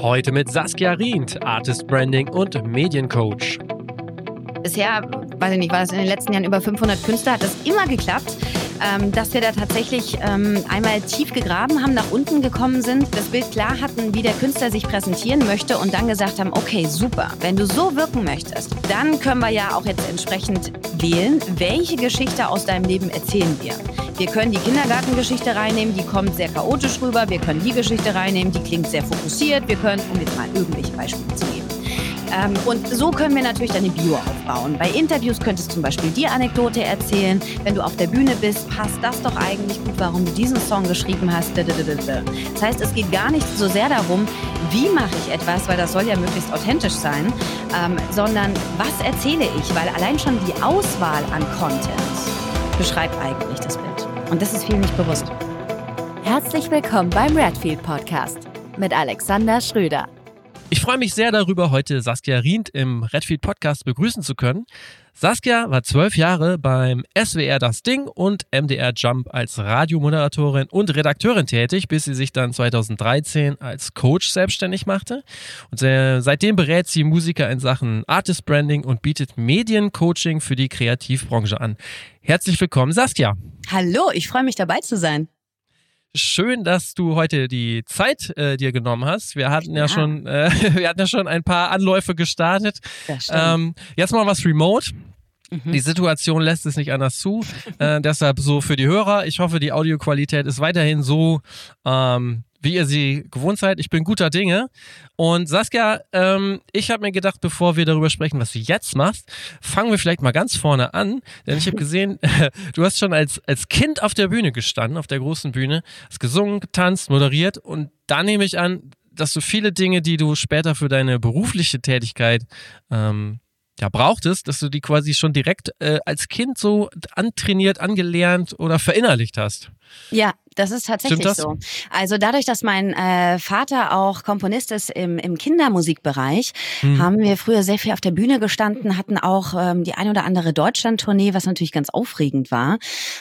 Heute mit Saskia Rient, Artist Branding und Mediencoach. Bisher, weiß ich nicht, war das in den letzten Jahren über 500 Künstler, hat das immer geklappt ähm, dass wir da tatsächlich ähm, einmal tief gegraben haben, nach unten gekommen sind, das Bild klar hatten, wie der Künstler sich präsentieren möchte und dann gesagt haben, okay, super, wenn du so wirken möchtest, dann können wir ja auch jetzt entsprechend wählen, welche Geschichte aus deinem Leben erzählen wir. Wir können die Kindergartengeschichte reinnehmen, die kommt sehr chaotisch rüber. Wir können die Geschichte reinnehmen, die klingt sehr fokussiert. Wir können, um jetzt mal irgendwelche Beispiele zu geben. Ähm, und so können wir natürlich deine Bio aufbauen. Bei Interviews könntest du zum Beispiel die Anekdote erzählen. Wenn du auf der Bühne bist, passt das doch eigentlich gut, warum du diesen Song geschrieben hast. Das heißt, es geht gar nicht so sehr darum, wie mache ich etwas, weil das soll ja möglichst authentisch sein, ähm, sondern was erzähle ich, weil allein schon die Auswahl an Content beschreibt eigentlich das Bild. Und das ist vielen nicht bewusst. Herzlich willkommen beim Redfield Podcast mit Alexander Schröder. Ich freue mich sehr darüber, heute Saskia Rient im Redfield Podcast begrüßen zu können. Saskia war zwölf Jahre beim SWR Das Ding und MDR Jump als Radiomoderatorin und Redakteurin tätig, bis sie sich dann 2013 als Coach selbstständig machte. Und seitdem berät sie Musiker in Sachen Artist Branding und bietet Mediencoaching für die Kreativbranche an. Herzlich willkommen, Saskia. Hallo, ich freue mich dabei zu sein. Schön, dass du heute die Zeit äh, dir genommen hast. Wir hatten ja, ja schon, äh, wir hatten ja schon ein paar Anläufe gestartet. Ähm, jetzt mal was remote. Mhm. Die Situation lässt es nicht anders zu. äh, deshalb so für die Hörer. Ich hoffe, die Audioqualität ist weiterhin so ähm, wie ihr sie gewohnt seid. Ich bin guter Dinge. Und Saskia, ähm, ich habe mir gedacht, bevor wir darüber sprechen, was du jetzt machst, fangen wir vielleicht mal ganz vorne an. Denn ich habe gesehen, du hast schon als, als Kind auf der Bühne gestanden, auf der großen Bühne, hast gesungen, getanzt, moderiert. Und da nehme ich an, dass du viele Dinge, die du später für deine berufliche Tätigkeit ähm, ja, brauchtest, dass du die quasi schon direkt äh, als Kind so antrainiert, angelernt oder verinnerlicht hast. Ja, das ist tatsächlich das? so. Also dadurch, dass mein äh, Vater auch Komponist ist im, im Kindermusikbereich, hm. haben wir früher sehr viel auf der Bühne gestanden, hatten auch ähm, die ein oder andere Deutschland-Tournee, was natürlich ganz aufregend war.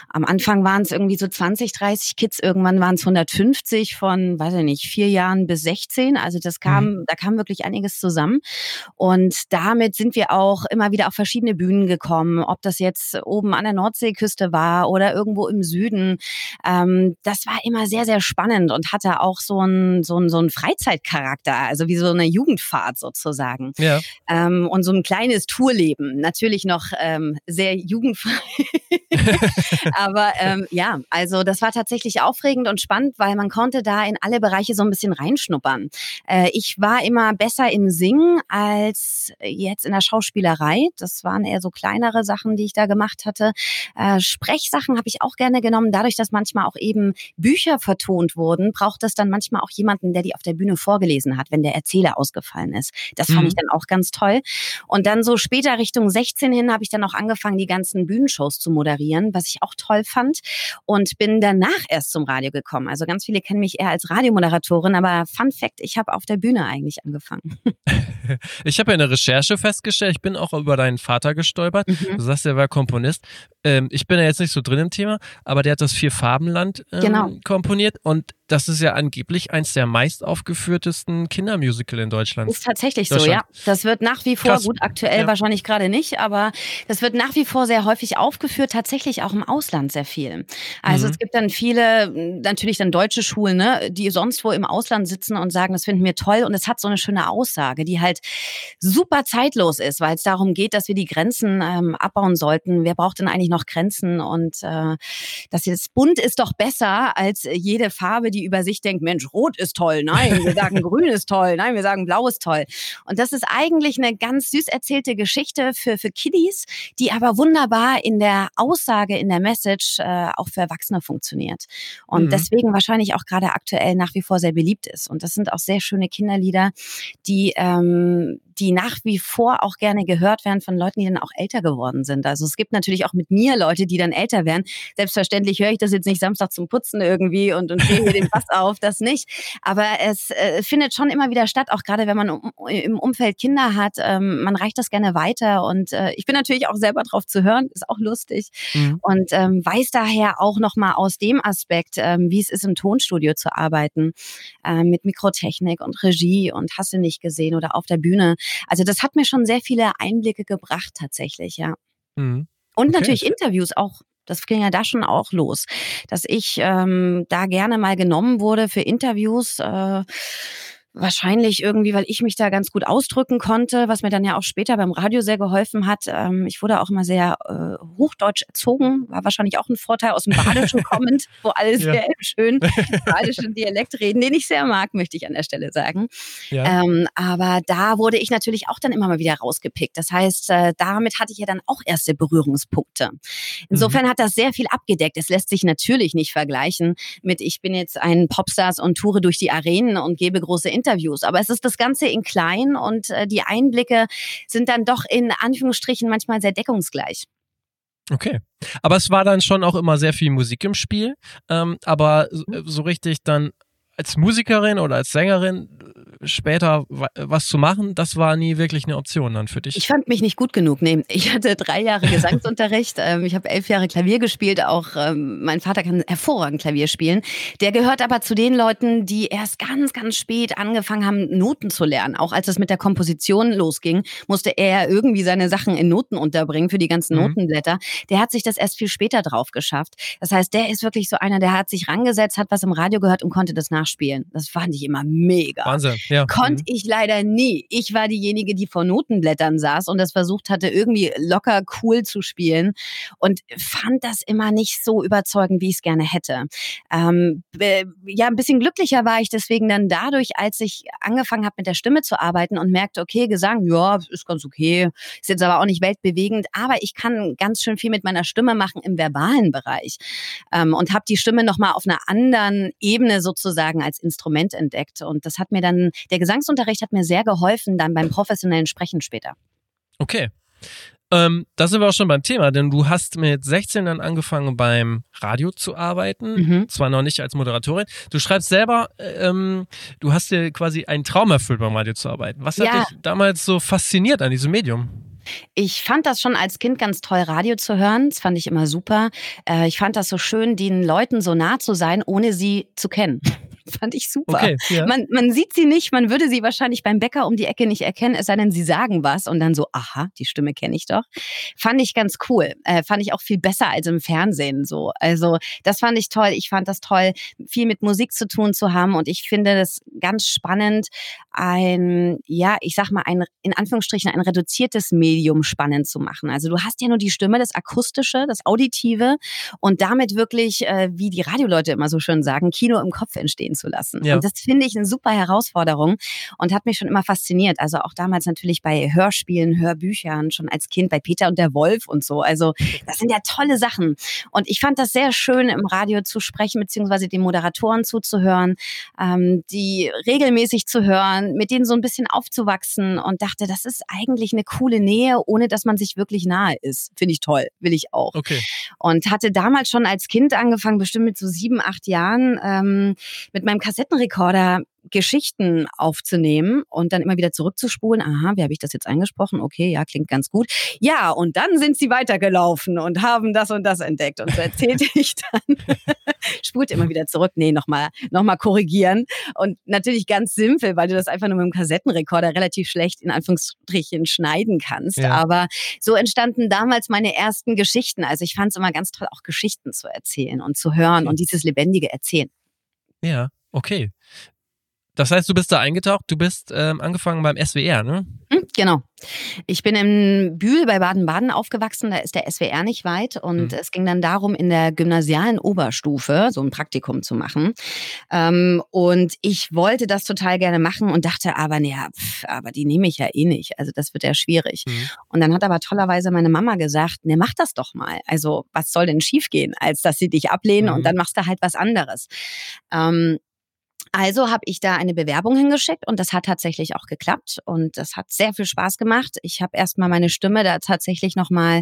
Am Anfang waren es irgendwie so 20, 30 Kids, irgendwann waren es 150 von, weiß ich nicht, vier Jahren bis 16. Also das kam, hm. da kam wirklich einiges zusammen. Und damit sind wir auch immer wieder auf verschiedene Bühnen gekommen, ob das jetzt oben an der Nordseeküste war oder irgendwo im Süden. Ähm, das war immer sehr, sehr spannend und hatte auch so einen so einen, so einen Freizeitcharakter, also wie so eine Jugendfahrt sozusagen. Ja. Ähm, und so ein kleines Tourleben. Natürlich noch ähm, sehr jugendfrei. Aber ähm, ja, also das war tatsächlich aufregend und spannend, weil man konnte da in alle Bereiche so ein bisschen reinschnuppern. Äh, ich war immer besser im Singen als jetzt in der Schauspielerei. Das waren eher so kleinere Sachen, die ich da gemacht hatte. Äh, Sprechsachen habe ich auch gerne genommen, dadurch, dass manchmal auch eben Bücher vertont wurden, braucht es dann manchmal auch jemanden, der die auf der Bühne vorgelesen hat, wenn der Erzähler ausgefallen ist. Das fand mhm. ich dann auch ganz toll. Und dann so später Richtung 16 hin habe ich dann auch angefangen, die ganzen Bühnenshows zu moderieren, was ich auch toll fand. Und bin danach erst zum Radio gekommen. Also ganz viele kennen mich eher als Radiomoderatorin, aber Fun Fact, ich habe auf der Bühne eigentlich angefangen. ich habe ja eine Recherche festgestellt, ich bin auch über deinen Vater gestolpert. Mhm. Du sagst, er war Komponist. Ähm, ich bin ja jetzt nicht so drin im Thema, aber der hat das Vier-Farbenland ähm, genau. komponiert und das ist ja angeblich eins der meist aufgeführtesten Kindermusical in Deutschland. Ist tatsächlich so, ja. Das wird nach wie vor, Krass. gut, aktuell ja. wahrscheinlich gerade nicht, aber das wird nach wie vor sehr häufig aufgeführt, tatsächlich auch im Ausland sehr viel. Also mhm. es gibt dann viele, natürlich dann deutsche Schulen, ne, die sonst wo im Ausland sitzen und sagen, das finden wir toll und es hat so eine schöne Aussage, die halt super zeitlos ist, weil es darum geht, dass wir die Grenzen ähm, abbauen sollten. Wer braucht denn eigentlich noch Grenzen und äh, dass jetzt bunt ist doch besser als jede Farbe, die über sich denkt, Mensch, rot ist toll. Nein, wir sagen grün ist toll. Nein, wir sagen blau ist toll. Und das ist eigentlich eine ganz süß erzählte Geschichte für, für Kiddies, die aber wunderbar in der Aussage, in der Message äh, auch für Erwachsene funktioniert. Und mhm. deswegen wahrscheinlich auch gerade aktuell nach wie vor sehr beliebt ist. Und das sind auch sehr schöne Kinderlieder, die, ähm, die nach wie vor auch gerne gehört werden von Leuten, die dann auch älter geworden sind. Also es gibt natürlich auch mit mir Leute, die dann älter werden. Selbstverständlich höre ich das jetzt nicht Samstag zum Putzen irgendwie und, und drehe mir den Bass auf, das nicht. Aber es äh, findet schon immer wieder statt, auch gerade wenn man um, im Umfeld Kinder hat. Ähm, man reicht das gerne weiter und äh, ich bin natürlich auch selber drauf zu hören, ist auch lustig mhm. und ähm, weiß daher auch nochmal aus dem Aspekt, ähm, wie es ist, im Tonstudio zu arbeiten, äh, mit Mikrotechnik und Regie und hast du nicht gesehen oder auf der Bühne. Also das hat mir schon sehr viele Einblicke gebracht tatsächlich, ja. Mhm. Und okay. natürlich Interviews auch das ging ja da schon auch los, dass ich ähm, da gerne mal genommen wurde für Interviews. Äh, Wahrscheinlich irgendwie, weil ich mich da ganz gut ausdrücken konnte, was mir dann ja auch später beim Radio sehr geholfen hat. Ähm, ich wurde auch immer sehr äh, hochdeutsch erzogen, war wahrscheinlich auch ein Vorteil aus dem Badischen kommend, wo alle sehr ja. schön badischen Dialekt reden, den ich sehr mag, möchte ich an der Stelle sagen. Ja. Ähm, aber da wurde ich natürlich auch dann immer mal wieder rausgepickt. Das heißt, äh, damit hatte ich ja dann auch erste Berührungspunkte. Insofern mhm. hat das sehr viel abgedeckt. Es lässt sich natürlich nicht vergleichen mit, ich bin jetzt ein Popstars und toure durch die Arenen und gebe große Interviews Interviews. Aber es ist das Ganze in klein und äh, die Einblicke sind dann doch in Anführungsstrichen manchmal sehr deckungsgleich. Okay. Aber es war dann schon auch immer sehr viel Musik im Spiel. Ähm, aber so richtig dann als Musikerin oder als Sängerin später was zu machen, das war nie wirklich eine Option dann für dich. Ich fand mich nicht gut genug. Nee, ich hatte drei Jahre Gesangsunterricht. Ähm, ich habe elf Jahre Klavier gespielt. Auch ähm, mein Vater kann hervorragend Klavier spielen. Der gehört aber zu den Leuten, die erst ganz, ganz spät angefangen haben, Noten zu lernen. Auch als es mit der Komposition losging, musste er irgendwie seine Sachen in Noten unterbringen für die ganzen mhm. Notenblätter. Der hat sich das erst viel später drauf geschafft. Das heißt, der ist wirklich so einer, der hat sich rangesetzt, hat was im Radio gehört und konnte das nachspielen. Das fand ich immer mega. Wahnsinn. Ja. Konnte mhm. ich leider nie. Ich war diejenige, die vor Notenblättern saß und das versucht hatte, irgendwie locker cool zu spielen und fand das immer nicht so überzeugend, wie ich es gerne hätte. Ähm, ja, ein bisschen glücklicher war ich deswegen dann dadurch, als ich angefangen habe, mit der Stimme zu arbeiten und merkte, okay, Gesang, ja, ist ganz okay, ist jetzt aber auch nicht weltbewegend, aber ich kann ganz schön viel mit meiner Stimme machen im verbalen Bereich ähm, und habe die Stimme nochmal auf einer anderen Ebene sozusagen als Instrument entdeckt und das hat mir dann der Gesangsunterricht hat mir sehr geholfen dann beim professionellen Sprechen später. Okay. Ähm, da sind wir auch schon beim Thema, denn du hast mit 16 dann angefangen beim Radio zu arbeiten, mhm. zwar noch nicht als Moderatorin. Du schreibst selber, ähm, du hast dir quasi einen Traum erfüllt, beim Radio zu arbeiten. Was ja. hat dich damals so fasziniert an diesem Medium? Ich fand das schon als Kind ganz toll, Radio zu hören. Das fand ich immer super. Äh, ich fand das so schön, den Leuten so nah zu sein, ohne sie zu kennen. Fand ich super. Okay, ja. man, man sieht sie nicht, man würde sie wahrscheinlich beim Bäcker um die Ecke nicht erkennen, es sei denn, sie sagen was und dann so, aha, die Stimme kenne ich doch. Fand ich ganz cool. Äh, fand ich auch viel besser als im Fernsehen so. Also das fand ich toll. Ich fand das toll, viel mit Musik zu tun zu haben und ich finde das ganz spannend, ein, ja, ich sag mal, ein, in Anführungsstrichen, ein reduziertes Medium spannend zu machen. Also du hast ja nur die Stimme, das Akustische, das Auditive und damit wirklich, äh, wie die Radioleute immer so schön sagen, Kino im Kopf entstehen zu lassen. Ja. Und das finde ich eine super Herausforderung und hat mich schon immer fasziniert. Also auch damals natürlich bei Hörspielen, Hörbüchern, schon als Kind bei Peter und der Wolf und so. Also das sind ja tolle Sachen. Und ich fand das sehr schön, im Radio zu sprechen, beziehungsweise den Moderatoren zuzuhören, ähm, die regelmäßig zu hören, mit denen so ein bisschen aufzuwachsen und dachte, das ist eigentlich eine coole Nähe, ohne dass man sich wirklich nahe ist. Finde ich toll, will ich auch. Okay. Und hatte damals schon als Kind angefangen, bestimmt mit so sieben, acht Jahren, ähm, mit meinem Kassettenrekorder Geschichten aufzunehmen und dann immer wieder zurückzuspulen. Aha, wie habe ich das jetzt eingesprochen? Okay, ja, klingt ganz gut. Ja, und dann sind sie weitergelaufen und haben das und das entdeckt. Und so erzählte ich dann, spult immer wieder zurück. Nee, nochmal noch mal korrigieren. Und natürlich ganz simpel, weil du das einfach nur mit dem Kassettenrekorder relativ schlecht in Anführungsstrichen schneiden kannst. Ja. Aber so entstanden damals meine ersten Geschichten. Also ich fand es immer ganz toll, auch Geschichten zu erzählen und zu hören okay. und dieses lebendige Erzählen. Ja, okay. Das heißt, du bist da eingetaucht, du bist ähm, angefangen beim SWR, ne? Hm, genau. Ich bin in Bühl bei Baden-Baden aufgewachsen, da ist der SWR nicht weit und mhm. es ging dann darum, in der gymnasialen Oberstufe so ein Praktikum zu machen. Ähm, und ich wollte das total gerne machen und dachte aber, naja, aber die nehme ich ja eh nicht. Also das wird ja schwierig. Mhm. Und dann hat aber tollerweise meine Mama gesagt, ne, mach das doch mal. Also was soll denn schiefgehen, als dass sie dich ablehnen mhm. und dann machst du halt was anderes. Ähm, Also habe ich da eine Bewerbung hingeschickt und das hat tatsächlich auch geklappt und das hat sehr viel Spaß gemacht. Ich habe erstmal meine Stimme da tatsächlich nochmal,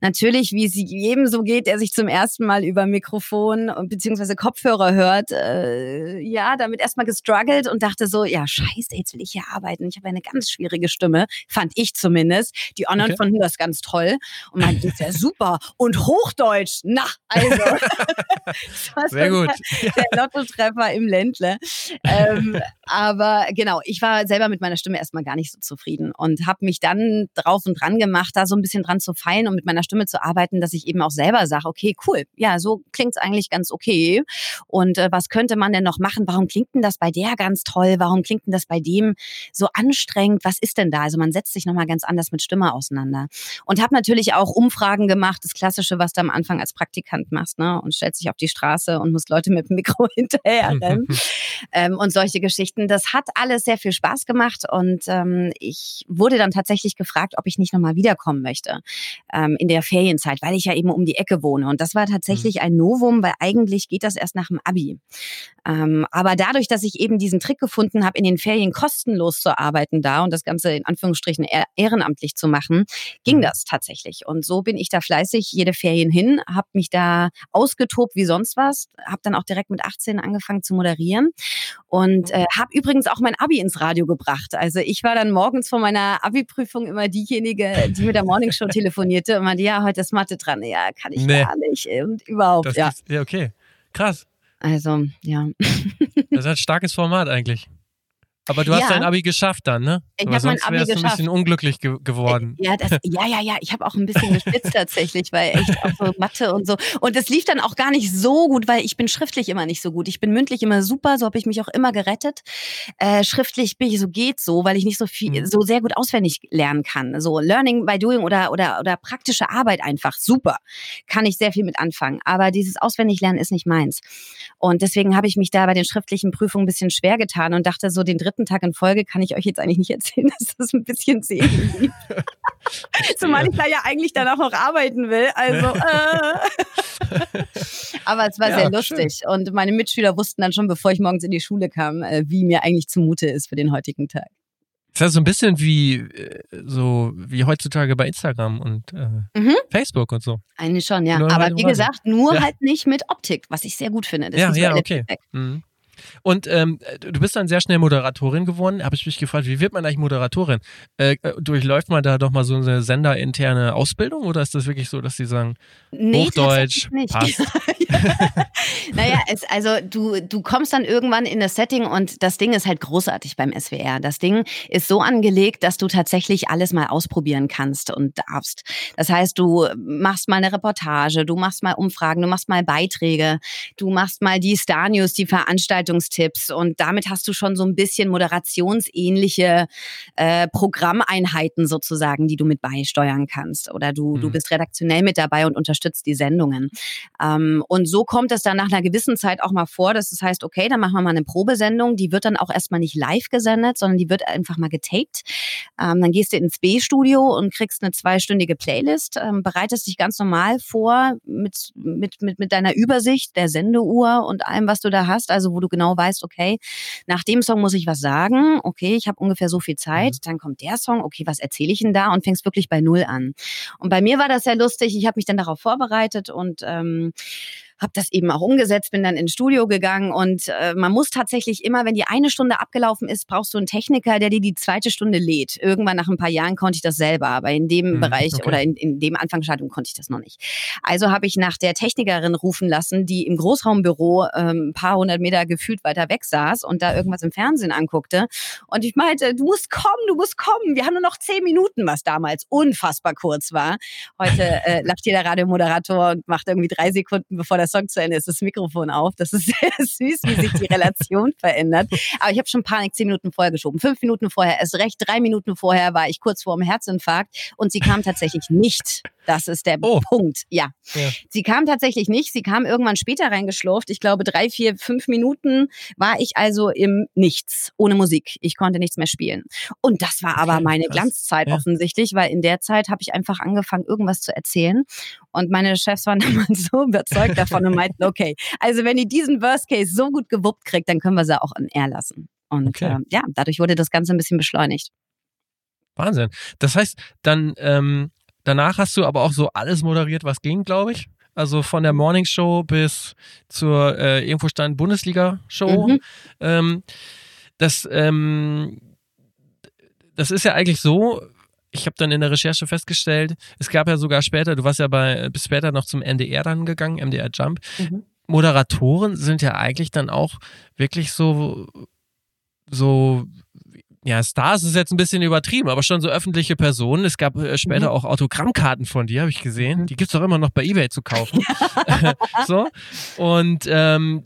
natürlich, wie es jedem so geht, der sich zum ersten Mal über Mikrofon bzw. Kopfhörer hört, äh, ja, damit erstmal gestruggelt und dachte so, ja, scheiße, jetzt will ich hier arbeiten. Ich habe eine ganz schwierige Stimme, fand ich zumindest. Die anderen okay. fanden das ganz toll und meinten, das ist ja super und Hochdeutsch, na, also. sehr gut. Der, der Lottotreffer im Ländle ähm, aber genau, ich war selber mit meiner Stimme erstmal gar nicht so zufrieden und habe mich dann drauf und dran gemacht, da so ein bisschen dran zu feilen und mit meiner Stimme zu arbeiten, dass ich eben auch selber sage, okay, cool, ja, so klingt's eigentlich ganz okay. Und äh, was könnte man denn noch machen? Warum klingt denn das bei der ganz toll? Warum klingt denn das bei dem so anstrengend? Was ist denn da? Also man setzt sich nochmal ganz anders mit Stimme auseinander. Und habe natürlich auch Umfragen gemacht, das Klassische, was du am Anfang als Praktikant machst, ne? Und stellst dich auf die Straße und musst Leute mit dem Mikro hinterher rennen ähm, und solche Geschichten. Das hat alles sehr viel Spaß gemacht und ähm, ich wurde dann tatsächlich gefragt, ob ich nicht nochmal wiederkommen möchte ähm, in der Ferienzeit, weil ich ja eben um die Ecke wohne. Und das war tatsächlich mhm. ein Novum, weil eigentlich geht das erst nach dem Abi. Ähm, aber dadurch, dass ich eben diesen Trick gefunden habe, in den Ferien kostenlos zu arbeiten da und das Ganze in Anführungsstrichen ehrenamtlich zu machen, ging mhm. das tatsächlich. Und so bin ich da fleißig jede Ferien hin, habe mich da ausgetobt wie sonst was, habe dann auch direkt mit 18 angefangen zu moderieren und äh, habe übrigens auch mein Abi ins Radio gebracht. Also ich war dann morgens vor meiner Abi-Prüfung immer diejenige, die mit der Morningshow telefonierte und meinte, ja, heute ist Mathe dran. Ja, kann ich nee. gar nicht und überhaupt. Das ja. Ist, ja, okay. Krass. Also, ja. das ist ein starkes Format eigentlich. Aber du hast ja. dein Abi geschafft dann, ne? Ich habe mein Abi geschafft. ein bisschen unglücklich ge geworden. Ja, das, ja, ja, ja. Ich habe auch ein bisschen gespitzt tatsächlich, weil echt auch so Mathe und so. Und es lief dann auch gar nicht so gut, weil ich bin schriftlich immer nicht so gut. Ich bin mündlich immer super, so habe ich mich auch immer gerettet. Äh, schriftlich bin ich so geht so, weil ich nicht so viel, mhm. so sehr gut auswendig lernen kann. So Learning by Doing oder oder oder praktische Arbeit einfach super, kann ich sehr viel mit anfangen. Aber dieses Auswendiglernen ist nicht meins. Und deswegen habe ich mich da bei den schriftlichen Prüfungen ein bisschen schwer getan und dachte so den dritten dritten Tag in Folge kann ich euch jetzt eigentlich nicht erzählen, dass das ein bisschen sehen lief. Zumal ich da ja eigentlich danach noch arbeiten will. Also, äh. aber es war ja, sehr lustig. Schön. Und meine Mitschüler wussten dann schon, bevor ich morgens in die Schule kam, äh, wie mir eigentlich zumute ist für den heutigen Tag. Das ist ja so ein bisschen wie äh, so wie heutzutage bei Instagram und äh, mhm. Facebook und so. Eigentlich schon, ja. Aber wie gesagt, nur ja. halt nicht mit Optik, was ich sehr gut finde. Das ja, ja, okay. Mhm. Und ähm, du bist dann sehr schnell Moderatorin geworden. Habe ich mich gefragt, wie wird man eigentlich Moderatorin? Äh, äh, durchläuft man da doch mal so eine senderinterne Ausbildung oder ist das wirklich so, dass sie sagen, nee, Hochdeutsch nicht. passt? naja, es, also du, du kommst dann irgendwann in das Setting und das Ding ist halt großartig beim SWR. Das Ding ist so angelegt, dass du tatsächlich alles mal ausprobieren kannst und darfst. Das heißt, du machst mal eine Reportage, du machst mal Umfragen, du machst mal Beiträge, du machst mal die Star News, die Veranstaltung Gestaltungstipps und damit hast du schon so ein bisschen moderationsähnliche äh, Programmeinheiten sozusagen, die du mit beisteuern kannst. Oder du, mhm. du bist redaktionell mit dabei und unterstützt die Sendungen. Ähm, und so kommt es dann nach einer gewissen Zeit auch mal vor, dass es das heißt, okay, dann machen wir mal eine Probesendung, die wird dann auch erstmal nicht live gesendet, sondern die wird einfach mal getaped. Ähm, dann gehst du ins B-Studio und kriegst eine zweistündige Playlist, ähm, bereitest dich ganz normal vor mit, mit, mit, mit deiner Übersicht der Sendeuhr und allem, was du da hast, also wo du genau weißt, okay, nach dem Song muss ich was sagen, okay, ich habe ungefähr so viel Zeit, mhm. dann kommt der Song, okay, was erzähle ich denn da und fängst wirklich bei Null an. Und bei mir war das sehr lustig, ich habe mich dann darauf vorbereitet und ähm, habe das eben auch umgesetzt, bin dann ins Studio gegangen und äh, man muss tatsächlich immer, wenn die eine Stunde abgelaufen ist, brauchst du einen Techniker, der dir die zweite Stunde lädt. Irgendwann nach ein paar Jahren konnte ich das selber, aber in dem mhm, Bereich okay. oder in, in dem Anfangsstadium konnte ich das noch nicht. Also habe ich nach der Technikerin rufen lassen, die im Großraumbüro ähm, ein paar hundert Meter gefühlt weiter weg saß und da irgendwas im Fernsehen anguckte. Und ich meinte, du musst kommen, du musst kommen. Wir haben nur noch zehn Minuten, was damals unfassbar kurz war. Heute äh, lacht jeder Radiomoderator und macht irgendwie drei Sekunden, bevor das Song zu Ende ist, das Mikrofon auf. Das ist sehr süß, wie sich die Relation verändert. Aber ich habe schon Panik zehn Minuten vorher geschoben. Fünf Minuten vorher, erst recht drei Minuten vorher war ich kurz vor dem Herzinfarkt und sie kam tatsächlich nicht. Das ist der oh. Punkt, ja. ja. Sie kam tatsächlich nicht. Sie kam irgendwann später reingeschlurft. Ich glaube, drei, vier, fünf Minuten war ich also im Nichts, ohne Musik. Ich konnte nichts mehr spielen. Und das war aber okay, meine krass. Glanzzeit ja. offensichtlich, weil in der Zeit habe ich einfach angefangen, irgendwas zu erzählen. Und meine Chefs waren damals so überzeugt davon und meinten, okay, also wenn die diesen Worst Case so gut gewuppt kriegt, dann können wir sie auch in Air lassen. Und okay. äh, ja, dadurch wurde das Ganze ein bisschen beschleunigt. Wahnsinn. Das heißt, dann ähm, danach hast du aber auch so alles moderiert, was ging, glaube ich. Also von der Morning Show bis zur äh, irgendwo stand Bundesliga-Show. Mhm. Ähm, das, ähm, das ist ja eigentlich so, ich habe dann in der Recherche festgestellt, es gab ja sogar später, du warst ja bei bis später noch zum NDR dann gegangen, MDR Jump. Mhm. Moderatoren sind ja eigentlich dann auch wirklich so so ja, Stars ist jetzt ein bisschen übertrieben, aber schon so öffentliche Personen. Es gab äh, später mhm. auch Autogrammkarten von dir, habe ich gesehen. Mhm. Die gibt's doch immer noch bei Ebay zu kaufen. so. Und ähm,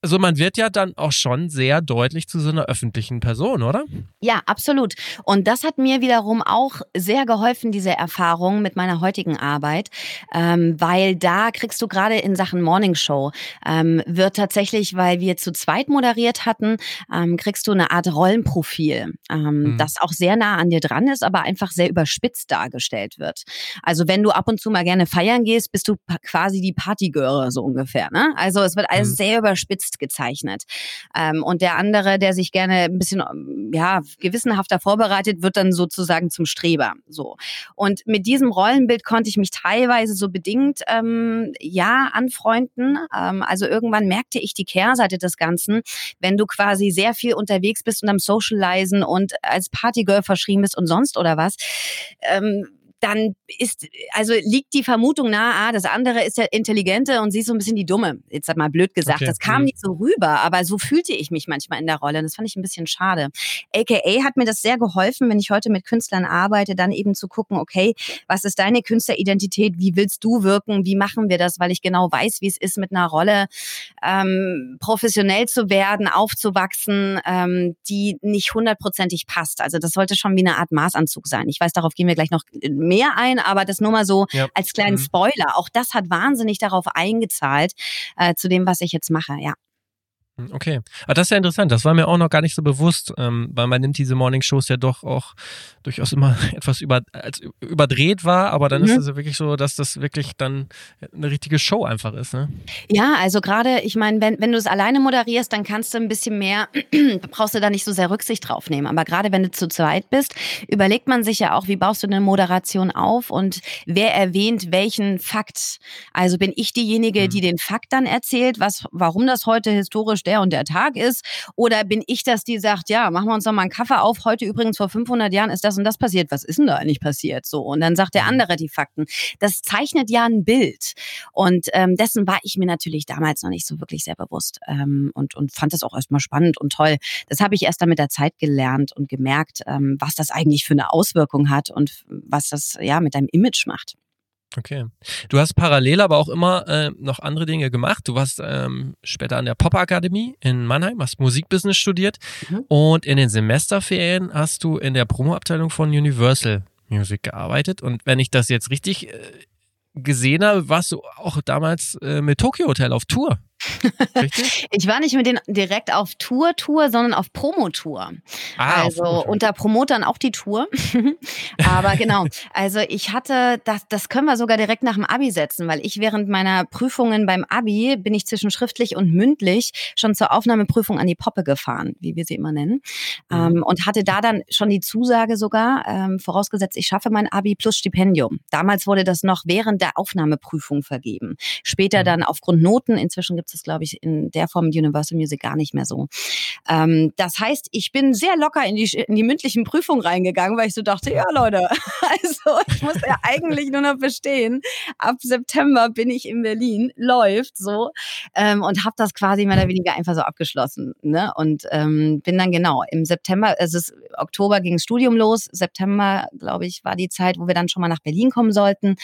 also man wird ja dann auch schon sehr deutlich zu so einer öffentlichen Person, oder? Ja, absolut. Und das hat mir wiederum auch sehr geholfen, diese Erfahrung mit meiner heutigen Arbeit, ähm, weil da kriegst du gerade in Sachen Morning Show, ähm, wird tatsächlich, weil wir zu zweit moderiert hatten, ähm, kriegst du eine Art Rollenprofil, ähm, mhm. das auch sehr nah an dir dran ist, aber einfach sehr überspitzt dargestellt wird. Also wenn du ab und zu mal gerne feiern gehst, bist du quasi die Partygirl so ungefähr. Ne? Also es wird alles mhm. sehr überspitzt Text gezeichnet. Ähm, und der andere, der sich gerne ein bisschen ja, gewissenhafter vorbereitet, wird dann sozusagen zum Streber. So. Und mit diesem Rollenbild konnte ich mich teilweise so bedingt ähm, ja anfreunden. Ähm, also irgendwann merkte ich die Kehrseite des Ganzen, wenn du quasi sehr viel unterwegs bist und am Socializen und als Partygirl verschrieben bist und sonst oder was. Ähm, dann ist, also liegt die Vermutung nahe, ah, das andere ist der Intelligente und sie ist so ein bisschen die Dumme. Jetzt hat mal blöd gesagt. Okay. Das kam mhm. nicht so rüber, aber so fühlte ich mich manchmal in der Rolle und das fand ich ein bisschen schade. AKA hat mir das sehr geholfen, wenn ich heute mit Künstlern arbeite, dann eben zu gucken, okay, was ist deine Künstleridentität? Wie willst du wirken? Wie machen wir das? Weil ich genau weiß, wie es ist, mit einer Rolle ähm, professionell zu werden, aufzuwachsen, ähm, die nicht hundertprozentig passt. Also das sollte schon wie eine Art Maßanzug sein. Ich weiß, darauf gehen wir gleich noch mehr ein, aber das nur mal so ja. als kleinen mhm. Spoiler. Auch das hat wahnsinnig darauf eingezahlt, äh, zu dem, was ich jetzt mache, ja. Hm, okay, aber das ist ja interessant. Das war mir auch noch gar nicht so bewusst, ähm, weil man nimmt diese Morning-Shows ja doch auch durchaus immer etwas über, als überdreht war, aber dann mhm. ist es ja wirklich so, dass das wirklich dann eine richtige Show einfach ist. Ne? Ja, also gerade, ich meine, wenn, wenn du es alleine moderierst, dann kannst du ein bisschen mehr, brauchst du da nicht so sehr Rücksicht drauf nehmen. Aber gerade wenn du zu zweit bist, überlegt man sich ja auch, wie baust du eine Moderation auf und wer erwähnt welchen Fakt. Also bin ich diejenige, mhm. die den Fakt dann erzählt, was, warum das heute historisch der und der Tag ist? Oder bin ich das, die sagt, ja, machen wir uns noch mal einen Kaffee auf. Heute übrigens vor 500 Jahren ist das und das passiert. Was ist denn da eigentlich passiert? So. Und dann sagt der mhm. andere die Fakten. Das zeichnet ja ein Bild. Und ähm, dessen war ich mir natürlich damals noch nicht so wirklich sehr bewusst. Ähm, und, und fand das auch erstmal spannend und toll. Das habe ich erst dann mit der Zeit gelernt und gemerkt, ähm, was das eigentlich für eine Auswirkung hat und was das ja mit deinem Image macht. Okay. Du hast parallel aber auch immer äh, noch andere Dinge gemacht. Du warst ähm, später an der Popakademie in Mannheim, hast Musikbusiness studiert mhm. und in den Semesterferien hast du in der Promoabteilung von Universal Music gearbeitet. Und wenn ich das jetzt richtig äh, gesehen habe, warst du auch damals äh, mit Tokyo Hotel auf Tour. ich war nicht mit denen direkt auf Tour-Tour, sondern auf Promotour. Ah, also auf unter Promotern auch die Tour. Aber genau, also ich hatte, das, das können wir sogar direkt nach dem Abi setzen, weil ich während meiner Prüfungen beim Abi bin ich zwischen schriftlich und mündlich schon zur Aufnahmeprüfung an die Poppe gefahren, wie wir sie immer nennen. Mhm. Ähm, und hatte da dann schon die Zusage sogar, ähm, vorausgesetzt, ich schaffe mein Abi plus Stipendium. Damals wurde das noch während der Aufnahmeprüfung vergeben. Später mhm. dann aufgrund Noten, inzwischen gibt es glaube ich, in der Form Universal Music gar nicht mehr so. Ähm, das heißt, ich bin sehr locker in die, in die mündlichen Prüfungen reingegangen, weil ich so dachte, ja Leute, also ich muss ja eigentlich nur noch bestehen. Ab September bin ich in Berlin, läuft so ähm, und habe das quasi mehr oder weniger einfach so abgeschlossen. Ne? Und ähm, bin dann genau im September, also es ist, Oktober ging das Studium los, September, glaube ich, war die Zeit, wo wir dann schon mal nach Berlin kommen sollten,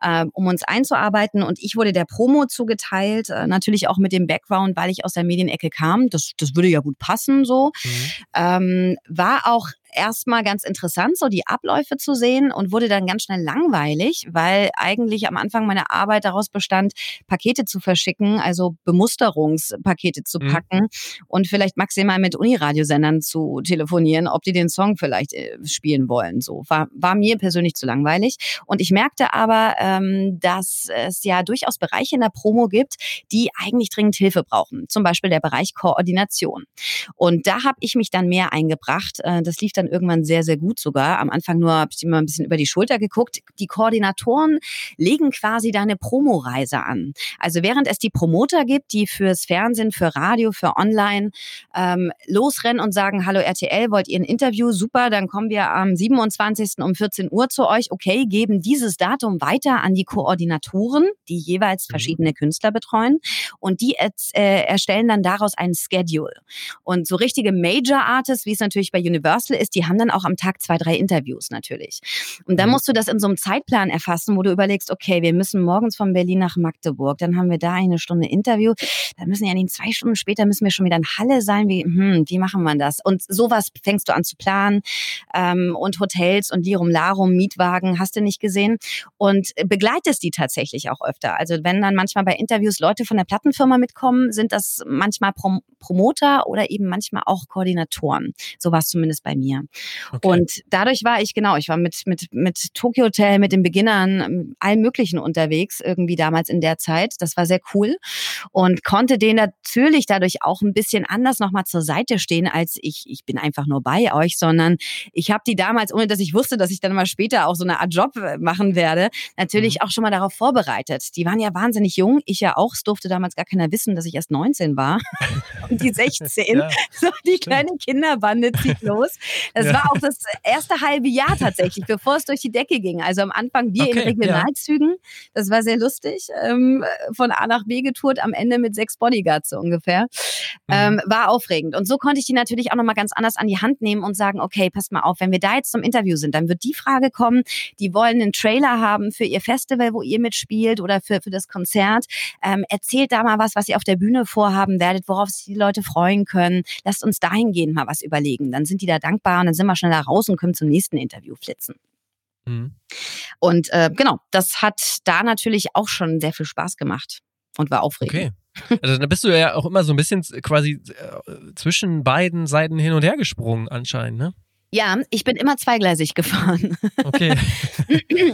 äh, um uns einzuarbeiten. Und ich wurde der Promo zugeteilt, äh, natürlich auch mit dem Background, weil ich aus der Medienecke kam. Das, das würde ja gut passen so. Mhm. Ähm, war auch erstmal ganz interessant, so die Abläufe zu sehen und wurde dann ganz schnell langweilig, weil eigentlich am Anfang meine Arbeit daraus bestand, Pakete zu verschicken, also Bemusterungspakete zu mhm. packen mhm. und vielleicht maximal mit Uniradiosendern zu telefonieren, ob die den Song vielleicht äh, spielen wollen. So war, war mir persönlich zu langweilig. Und ich merkte aber, ähm, dass es ja durchaus Bereiche in der Promo gibt, die eigentlich dringend Hilfe brauchen. Zum Beispiel der Bereich Koordination. Und da habe ich mich dann mehr eingebracht. Äh, das lief dann irgendwann sehr, sehr gut sogar. Am Anfang nur habe ich immer ein bisschen über die Schulter geguckt. Die Koordinatoren legen quasi deine Promoreise an. Also während es die Promoter gibt, die fürs Fernsehen, für Radio, für Online ähm, losrennen und sagen, hallo RTL, wollt ihr ein Interview? Super, dann kommen wir am 27. um 14 Uhr zu euch. Okay, geben dieses Datum weiter an die Koordinatoren, die jeweils mhm. verschiedene Künstler betreuen. Und die äh, erstellen dann daraus ein Schedule. Und so richtige Major Artists, wie es natürlich bei Universal ist, die haben dann auch am Tag zwei, drei Interviews natürlich. Und dann mhm. musst du das in so einem Zeitplan erfassen, wo du überlegst, okay, wir müssen morgens von Berlin nach Magdeburg, dann haben wir da eine Stunde Interview, dann müssen ja in zwei Stunden später müssen wir schon wieder in Halle sein, wie, hm, wie machen wir das? Und sowas fängst du an zu planen ähm, und Hotels und Lirum Larum, Mietwagen, hast du nicht gesehen und begleitest die tatsächlich auch öfter. Also wenn dann manchmal bei Interviews Leute von der Plattenfirma mitkommen, sind das manchmal Prom Promoter oder eben manchmal auch Koordinatoren. So war es zumindest bei mir. Okay. Und dadurch war ich, genau, ich war mit, mit, mit Tokyo Hotel, mit den Beginnern, allen möglichen unterwegs, irgendwie damals in der Zeit. Das war sehr cool und konnte denen natürlich dadurch auch ein bisschen anders nochmal zur Seite stehen, als ich, ich bin einfach nur bei euch, sondern ich habe die damals, ohne dass ich wusste, dass ich dann mal später auch so eine Art Job äh, machen werde, natürlich mhm. auch schon mal darauf vorbereitet. Die waren ja wahnsinnig jung, ich ja auch. Es durfte damals gar keiner wissen, dass ich erst 19 war. Und die 16, ja, so die kleine Kinderbande zieht los. Das ja. war auch das erste halbe Jahr tatsächlich, bevor es durch die Decke ging. Also am Anfang wir okay, in Regionalzügen. Ja. Das war sehr lustig. Ähm, von A nach B getourt, am Ende mit sechs Bodyguards so ungefähr. Mhm. Ähm, war aufregend. Und so konnte ich die natürlich auch nochmal ganz anders an die Hand nehmen und sagen, okay, passt mal auf, wenn wir da jetzt zum Interview sind, dann wird die Frage kommen, die wollen einen Trailer haben für ihr Festival, wo ihr mitspielt oder für, für das Konzert. Ähm, erzählt da mal was, was ihr auf der Bühne vorhaben werdet, worauf sich die Leute freuen können. Lasst uns dahingehend mal was überlegen. Dann sind die da dankbar und dann sind wir schneller raus und können zum nächsten Interview flitzen. Mhm. Und äh, genau, das hat da natürlich auch schon sehr viel Spaß gemacht und war aufregend. Okay. Also da bist du ja auch immer so ein bisschen quasi äh, zwischen beiden Seiten hin und her gesprungen anscheinend, ne? Ja, ich bin immer zweigleisig gefahren. Okay.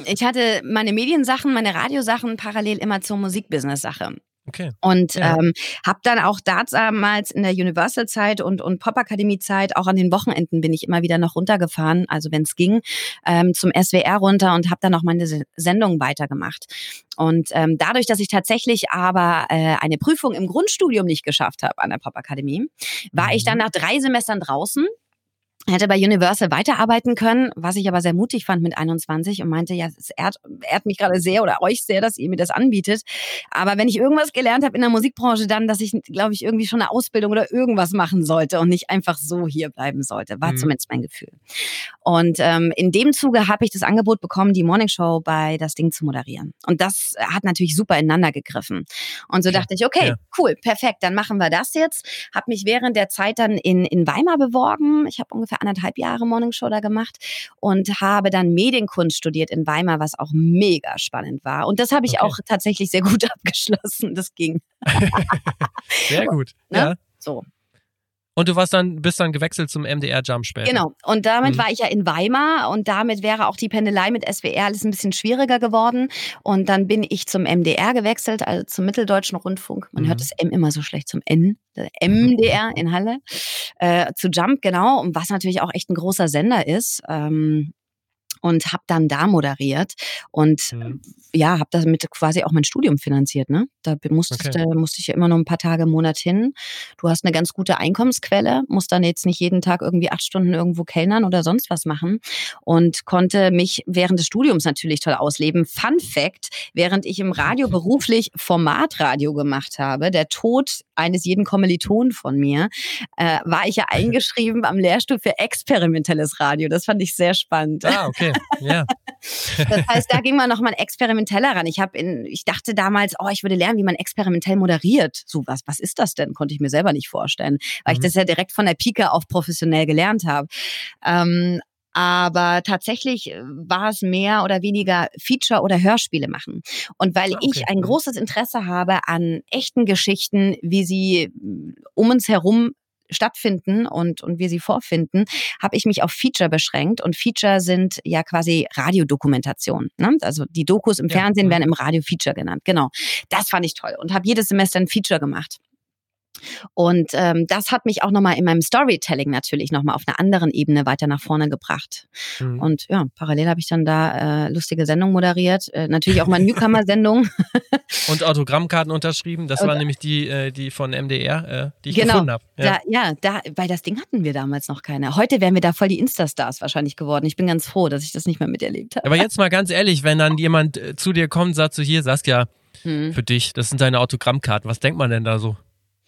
Ich hatte meine Mediensachen, meine Radiosachen parallel immer zur Musikbusiness-Sache. Okay. Und ja. ähm, habe dann auch damals in der Universal-Zeit und, und Pop-Akademie-Zeit, auch an den Wochenenden bin ich immer wieder noch runtergefahren, also wenn es ging, ähm, zum SWR runter und habe dann auch meine Sendung weitergemacht. Und ähm, dadurch, dass ich tatsächlich aber äh, eine Prüfung im Grundstudium nicht geschafft habe an der Pop-Akademie, war mhm. ich dann nach drei Semestern draußen hätte bei Universal weiterarbeiten können, was ich aber sehr mutig fand mit 21 und meinte, ja, es ehrt, ehrt mich gerade sehr oder euch sehr, dass ihr mir das anbietet. Aber wenn ich irgendwas gelernt habe in der Musikbranche, dann, dass ich, glaube ich, irgendwie schon eine Ausbildung oder irgendwas machen sollte und nicht einfach so hier bleiben sollte, war mhm. zumindest mein Gefühl. Und ähm, in dem Zuge habe ich das Angebot bekommen, die Morningshow bei das Ding zu moderieren. Und das hat natürlich super ineinander gegriffen. Und so ja. dachte ich, okay, ja. cool, perfekt, dann machen wir das jetzt. Habe mich während der Zeit dann in, in Weimar beworben. Ich habe ungefähr ungefähr anderthalb Jahre Morningshow da gemacht und habe dann Medienkunst studiert in Weimar, was auch mega spannend war. Und das habe ich okay. auch tatsächlich sehr gut abgeschlossen. Das ging. sehr gut. Ne? Ja. So. Und du warst dann, bist dann gewechselt zum MDR Jump später. Genau. Und damit mhm. war ich ja in Weimar und damit wäre auch die Pendelei mit SWR alles ein bisschen schwieriger geworden. Und dann bin ich zum MDR gewechselt, also zum Mitteldeutschen Rundfunk. Man mhm. hört das M immer so schlecht zum N. MDR in Halle. Äh, zu Jump, genau. Und was natürlich auch echt ein großer Sender ist. Ähm, und habe dann da moderiert und mhm. ja, habe damit quasi auch mein Studium finanziert. Ne? Da musste, okay. musste ich ja immer noch ein paar Tage im Monat hin. Du hast eine ganz gute Einkommensquelle, musst dann jetzt nicht jeden Tag irgendwie acht Stunden irgendwo kellnern oder sonst was machen und konnte mich während des Studiums natürlich toll ausleben. Fun Fact, während ich im Radio beruflich Formatradio gemacht habe, der Tod eines jeden Kommiliton von mir, äh, war ich ja eingeschrieben am Lehrstuhl für experimentelles Radio. Das fand ich sehr spannend. Ah, okay. Okay, ja. Das heißt, da ging man nochmal experimenteller ran. Ich habe in, ich dachte damals, oh, ich würde lernen, wie man experimentell moderiert. So was, was ist das denn? Konnte ich mir selber nicht vorstellen, weil mhm. ich das ja direkt von der Pike auf professionell gelernt habe. Ähm, aber tatsächlich äh, war es mehr oder weniger Feature oder Hörspiele machen. Und weil ah, okay. ich ein mhm. großes Interesse habe an echten Geschichten, wie sie mm, um uns herum stattfinden und, und wir sie vorfinden, habe ich mich auf Feature beschränkt. Und Feature sind ja quasi Radiodokumentation. Ne? Also die Dokus im ja. Fernsehen mhm. werden im Radio Feature genannt. Genau. Das fand ich toll und habe jedes Semester ein Feature gemacht. Und ähm, das hat mich auch nochmal in meinem Storytelling natürlich nochmal auf einer anderen Ebene weiter nach vorne gebracht. Mhm. Und ja, parallel habe ich dann da äh, lustige Sendungen moderiert, äh, natürlich auch mal Newcomer-Sendungen. Und Autogrammkarten unterschrieben, das war nämlich die, äh, die von MDR, äh, die ich genau. gefunden habe. Ja. Da, ja, da, weil das Ding hatten wir damals noch keine. Heute wären wir da voll die Insta-Stars wahrscheinlich geworden. Ich bin ganz froh, dass ich das nicht mehr miterlebt habe. Aber jetzt mal ganz ehrlich, wenn dann jemand äh, zu dir kommt und sagt so, hier, Saskia, hm. für dich, das sind deine Autogrammkarten, was denkt man denn da so?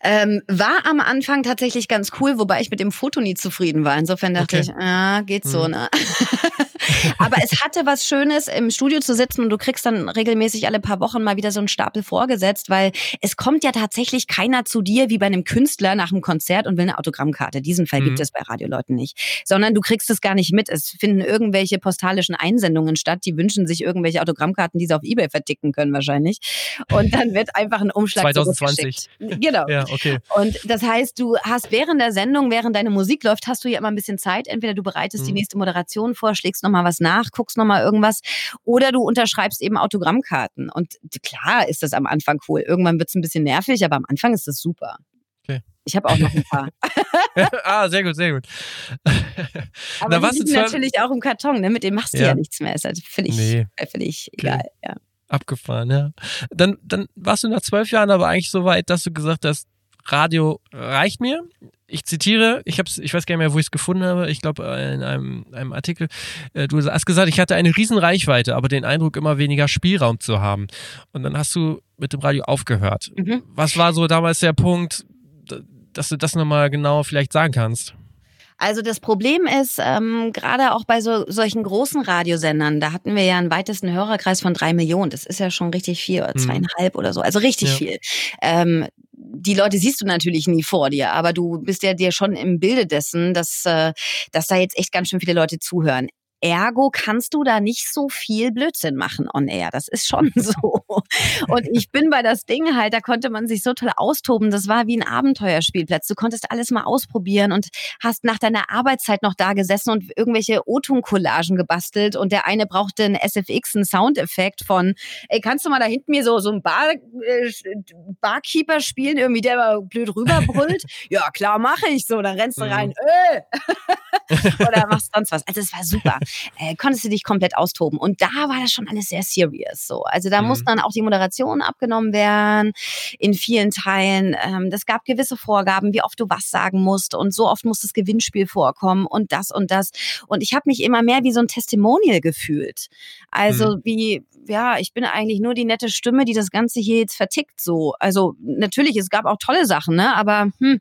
Ähm, war am Anfang tatsächlich ganz cool, wobei ich mit dem Foto nie zufrieden war. Insofern dachte okay. ich, ah, geht so, mhm. ne? Aber es hatte was Schönes, im Studio zu sitzen und du kriegst dann regelmäßig alle paar Wochen mal wieder so einen Stapel vorgesetzt, weil es kommt ja tatsächlich keiner zu dir wie bei einem Künstler nach einem Konzert und will eine Autogrammkarte. Diesen Fall mhm. gibt es bei Radioleuten nicht. Sondern du kriegst es gar nicht mit. Es finden irgendwelche postalischen Einsendungen statt, die wünschen sich irgendwelche Autogrammkarten, die sie auf Ebay verticken können wahrscheinlich. Und dann wird einfach ein Umschlag 2020. Genau. Ja, okay. Und das heißt, du hast während der Sendung, während deine Musik läuft, hast du ja immer ein bisschen Zeit. Entweder du bereitest mhm. die nächste Moderation vor, schlägst nochmal was nach, guckst nochmal irgendwas oder du unterschreibst eben Autogrammkarten. Und klar ist das am Anfang cool. Irgendwann wird es ein bisschen nervig, aber am Anfang ist das super. Okay. Ich habe auch noch ein paar. ah, sehr gut, sehr gut. Aber Na, die liegen natürlich auch im Karton, ne? mit dem machst du ja, ja nichts mehr. Ist halt völlig, nee. völlig okay. egal. Ja. Abgefahren, ja. Dann, dann warst du nach zwölf Jahren aber eigentlich so weit, dass du gesagt hast, Radio reicht mir. Ich zitiere, ich hab's, ich weiß gar nicht mehr, wo ich es gefunden habe. Ich glaube in einem, einem Artikel. Äh, du hast gesagt, ich hatte eine riesen Reichweite, aber den Eindruck, immer weniger Spielraum zu haben. Und dann hast du mit dem Radio aufgehört. Mhm. Was war so damals der Punkt, dass du das nochmal genau vielleicht sagen kannst? Also das Problem ist, ähm, gerade auch bei so, solchen großen Radiosendern, da hatten wir ja einen weitesten Hörerkreis von drei Millionen. Das ist ja schon richtig viel, oder mhm. zweieinhalb mhm. oder so. Also richtig ja. viel. Ähm, die Leute siehst du natürlich nie vor dir, aber du bist ja dir schon im Bilde dessen, dass, äh, dass da jetzt echt ganz schön viele Leute zuhören. Ergo kannst du da nicht so viel Blödsinn machen on air. Das ist schon so. Und ich bin bei das Ding halt, da konnte man sich so toll austoben. Das war wie ein Abenteuerspielplatz. Du konntest alles mal ausprobieren und hast nach deiner Arbeitszeit noch da gesessen und irgendwelche O-Ton-Collagen gebastelt. Und der eine brauchte einen SFX, einen Soundeffekt von, ey, kannst du mal da hinten mir so, so ein Bar, äh, Barkeeper spielen, irgendwie der mal blöd rüberbrüllt? ja, klar, mache ich so. Dann rennst du rein, äh. Oder machst sonst was. Also es war super äh, konntest du dich komplett austoben. Und da war das schon alles sehr serious. So. Also da mhm. mussten dann auch die Moderationen abgenommen werden in vielen Teilen. Ähm, es gab gewisse Vorgaben, wie oft du was sagen musst. Und so oft muss das Gewinnspiel vorkommen und das und das. Und ich habe mich immer mehr wie so ein Testimonial gefühlt. Also mhm. wie, ja, ich bin eigentlich nur die nette Stimme, die das Ganze hier jetzt vertickt so. Also natürlich, es gab auch tolle Sachen, ne? Aber hm,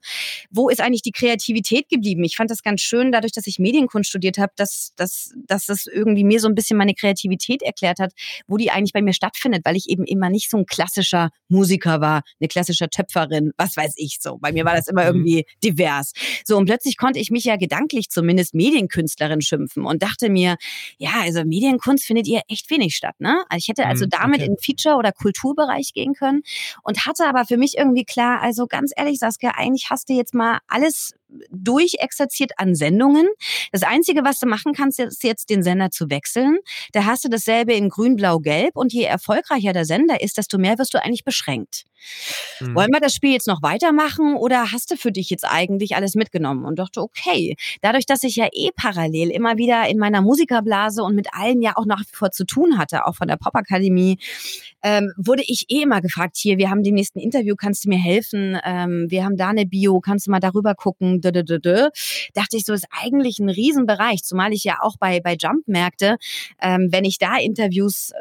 wo ist eigentlich die Kreativität geblieben? Ich fand das ganz schön, dadurch, dass ich Medienkunst studiert habe, dass, dass dass das irgendwie mir so ein bisschen meine Kreativität erklärt hat, wo die eigentlich bei mir stattfindet, weil ich eben immer nicht so ein klassischer Musiker war, eine klassische Töpferin, was weiß ich so. Bei mir war das immer mhm. irgendwie divers. So, und plötzlich konnte ich mich ja gedanklich zumindest Medienkünstlerin schimpfen und dachte mir, ja, also Medienkunst findet ihr echt wenig statt, ne? Also ich hätte also mhm, damit okay. in Feature- oder Kulturbereich gehen können und hatte aber für mich irgendwie klar, also ganz ehrlich, Saskia, eigentlich hast du jetzt mal alles durchexerziert an Sendungen. Das Einzige, was du machen kannst, ist jetzt den Sender zu wechseln. Da hast du dasselbe in grün, blau, gelb und je erfolgreicher der Sender ist, desto mehr wirst du eigentlich beschränkt. Mhm. Wollen wir das Spiel jetzt noch weitermachen oder hast du für dich jetzt eigentlich alles mitgenommen? Und dachte, okay, dadurch, dass ich ja eh parallel immer wieder in meiner Musikerblase und mit allen ja auch nach wie vor zu tun hatte, auch von der Popakademie, ähm, wurde ich eh immer gefragt, hier, wir haben den nächsten Interview, kannst du mir helfen? Ähm, wir haben da eine Bio, kannst du mal darüber gucken? Dö, dö, dö, dö. Dachte ich, so ist eigentlich ein Riesenbereich, zumal ich ja auch bei, bei Jump merkte, ähm, wenn ich da Interviews äh,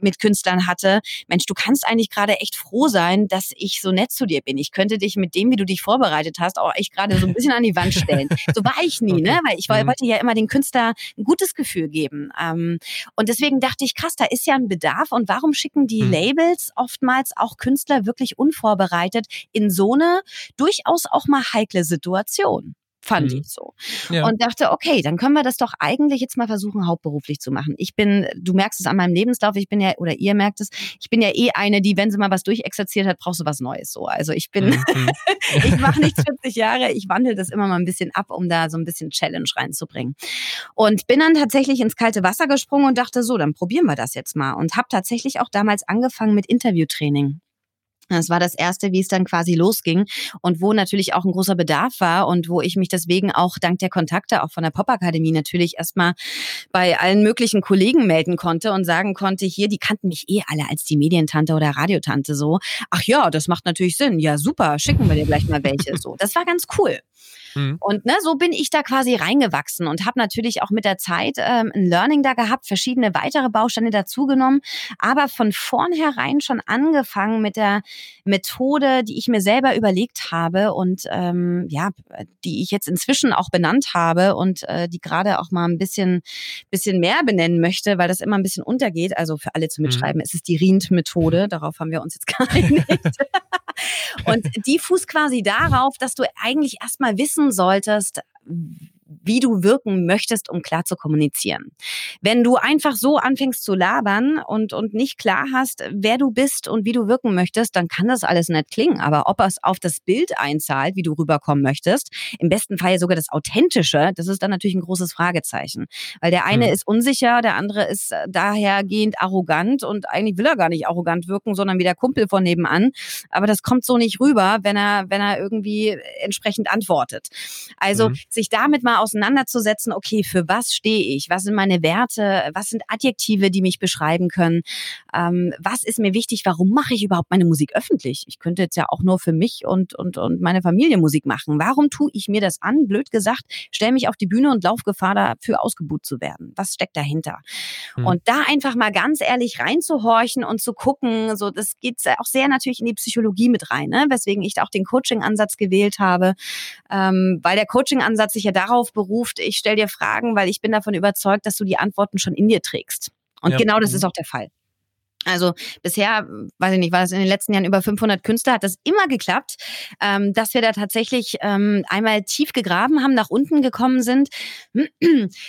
mit Künstlern hatte, Mensch, du kannst eigentlich gerade echt froh sein, dass ich so nett zu dir bin. Ich könnte dich mit dem, wie du dich vorbereitet hast, auch echt gerade so ein bisschen an die Wand stellen. So war ich nie, ne? okay. ne? Weil ich mhm. wollte ja immer den Künstler ein gutes Gefühl geben. Ähm, und deswegen dachte ich, krass, da ist ja ein Bedarf. Und warum schicken die mhm. Labels oftmals auch Künstler wirklich unvorbereitet in so eine durchaus auch mal heikle Situation? Fand mhm. ich so. Ja. Und dachte, okay, dann können wir das doch eigentlich jetzt mal versuchen, hauptberuflich zu machen. Ich bin, du merkst es an meinem Lebenslauf, ich bin ja, oder ihr merkt es, ich bin ja eh eine, die, wenn sie mal was durchexerziert hat, brauchst du was Neues so. Also ich bin, mhm. ich mache nicht 40 Jahre, ich wandle das immer mal ein bisschen ab, um da so ein bisschen Challenge reinzubringen. Und bin dann tatsächlich ins kalte Wasser gesprungen und dachte, so, dann probieren wir das jetzt mal. Und habe tatsächlich auch damals angefangen mit Interviewtraining. Das war das erste, wie es dann quasi losging und wo natürlich auch ein großer Bedarf war und wo ich mich deswegen auch dank der Kontakte auch von der Popakademie natürlich erstmal bei allen möglichen Kollegen melden konnte und sagen konnte, hier, die kannten mich eh alle als die Medientante oder Radiotante so. Ach ja, das macht natürlich Sinn. Ja, super, schicken wir dir gleich mal welche so. Das war ganz cool. Mhm. Und ne, so bin ich da quasi reingewachsen und habe natürlich auch mit der Zeit ähm, ein Learning da gehabt, verschiedene weitere Bausteine dazugenommen, aber von vornherein schon angefangen mit der Methode, die ich mir selber überlegt habe und ähm, ja, die ich jetzt inzwischen auch benannt habe und äh, die gerade auch mal ein bisschen, bisschen mehr benennen möchte, weil das immer ein bisschen untergeht. Also für alle zu mhm. mitschreiben, mhm. es ist die Rind-Methode, darauf haben wir uns jetzt geeinigt. Und die fußt quasi darauf, dass du eigentlich erstmal wissen solltest, wie du wirken möchtest, um klar zu kommunizieren. Wenn du einfach so anfängst zu labern und, und nicht klar hast, wer du bist und wie du wirken möchtest, dann kann das alles nett klingen. Aber ob es auf das Bild einzahlt, wie du rüberkommen möchtest, im besten Fall sogar das Authentische, das ist dann natürlich ein großes Fragezeichen. Weil der eine mhm. ist unsicher, der andere ist äh, dahergehend arrogant und eigentlich will er gar nicht arrogant wirken, sondern wie der Kumpel von nebenan. Aber das kommt so nicht rüber, wenn er, wenn er irgendwie entsprechend antwortet. Also mhm. sich damit mal auseinanderzusetzen, okay, für was stehe ich? Was sind meine Werte? Was sind Adjektive, die mich beschreiben können? Ähm, was ist mir wichtig? Warum mache ich überhaupt meine Musik öffentlich? Ich könnte jetzt ja auch nur für mich und, und, und meine Familie Musik machen. Warum tue ich mir das an? Blöd gesagt, stelle mich auf die Bühne und lauf Gefahr dafür ausgebucht zu werden. Was steckt dahinter? Mhm. Und da einfach mal ganz ehrlich reinzuhorchen und zu gucken, so das geht auch sehr natürlich in die Psychologie mit rein, ne? weswegen ich da auch den Coaching-Ansatz gewählt habe, ähm, weil der Coaching-Ansatz sich ja darauf beruft, ich stelle dir Fragen, weil ich bin davon überzeugt, dass du die Antworten schon in dir trägst. Und ja. genau das mhm. ist auch der Fall. Also bisher, weiß ich nicht, war das in den letzten Jahren über 500 Künstler, hat das immer geklappt, ähm, dass wir da tatsächlich ähm, einmal tief gegraben haben, nach unten gekommen sind,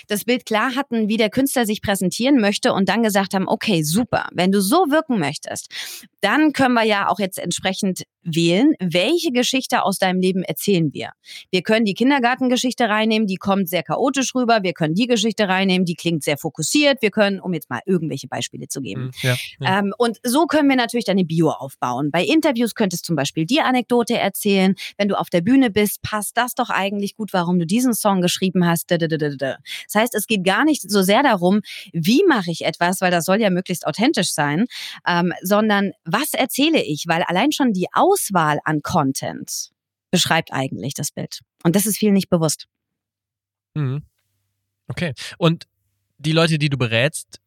das Bild klar hatten, wie der Künstler sich präsentieren möchte und dann gesagt haben, okay, super, wenn du so wirken möchtest, dann können wir ja auch jetzt entsprechend wählen, welche Geschichte aus deinem Leben erzählen wir. Wir können die Kindergartengeschichte reinnehmen, die kommt sehr chaotisch rüber. Wir können die Geschichte reinnehmen, die klingt sehr fokussiert. Wir können, um jetzt mal irgendwelche Beispiele zu geben. Hm, ja, ja. Ähm, und so können wir natürlich deine Bio aufbauen. Bei Interviews könntest du zum Beispiel die Anekdote erzählen. Wenn du auf der Bühne bist, passt das doch eigentlich gut, warum du diesen Song geschrieben hast. Das heißt, es geht gar nicht so sehr darum, wie mache ich etwas, weil das soll ja möglichst authentisch sein, ähm, sondern was erzähle ich? Weil allein schon die Aus Auswahl an Content beschreibt eigentlich das Bild. Und das ist vielen nicht bewusst. Mhm. Okay. Und die Leute, die du berätst,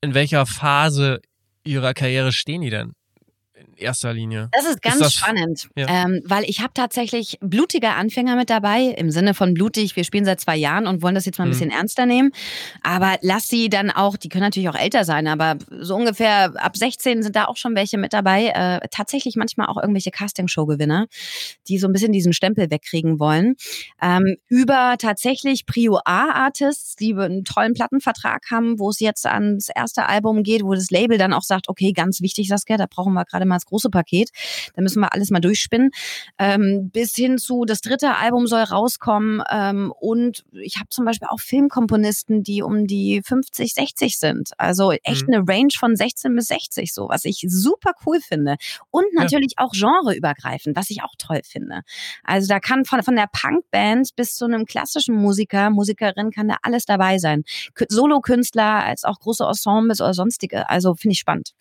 in welcher Phase ihrer Karriere stehen die denn? Erster Linie? Das ist ganz ist das, spannend, ja. ähm, weil ich habe tatsächlich blutige Anfänger mit dabei, im Sinne von blutig, wir spielen seit zwei Jahren und wollen das jetzt mal ein mhm. bisschen ernster nehmen. Aber lass sie dann auch, die können natürlich auch älter sein, aber so ungefähr ab 16 sind da auch schon welche mit dabei. Äh, tatsächlich manchmal auch irgendwelche Castingshow-Gewinner, die so ein bisschen diesen Stempel wegkriegen wollen. Ähm, über tatsächlich Prio A-Artists, die einen tollen Plattenvertrag haben, wo es jetzt ans erste Album geht, wo das Label dann auch sagt, okay, ganz wichtig, Saskia, da brauchen wir gerade mal das große Paket. Da müssen wir alles mal durchspinnen. Ähm, bis hin zu, das dritte Album soll rauskommen. Ähm, und ich habe zum Beispiel auch Filmkomponisten, die um die 50, 60 sind. Also echt mhm. eine Range von 16 bis 60, so, was ich super cool finde. Und natürlich ja. auch genreübergreifend, was ich auch toll finde. Also da kann von, von der Punkband bis zu einem klassischen Musiker, Musikerin kann da alles dabei sein. Solokünstler als auch große Ensembles oder sonstige. Also finde ich spannend.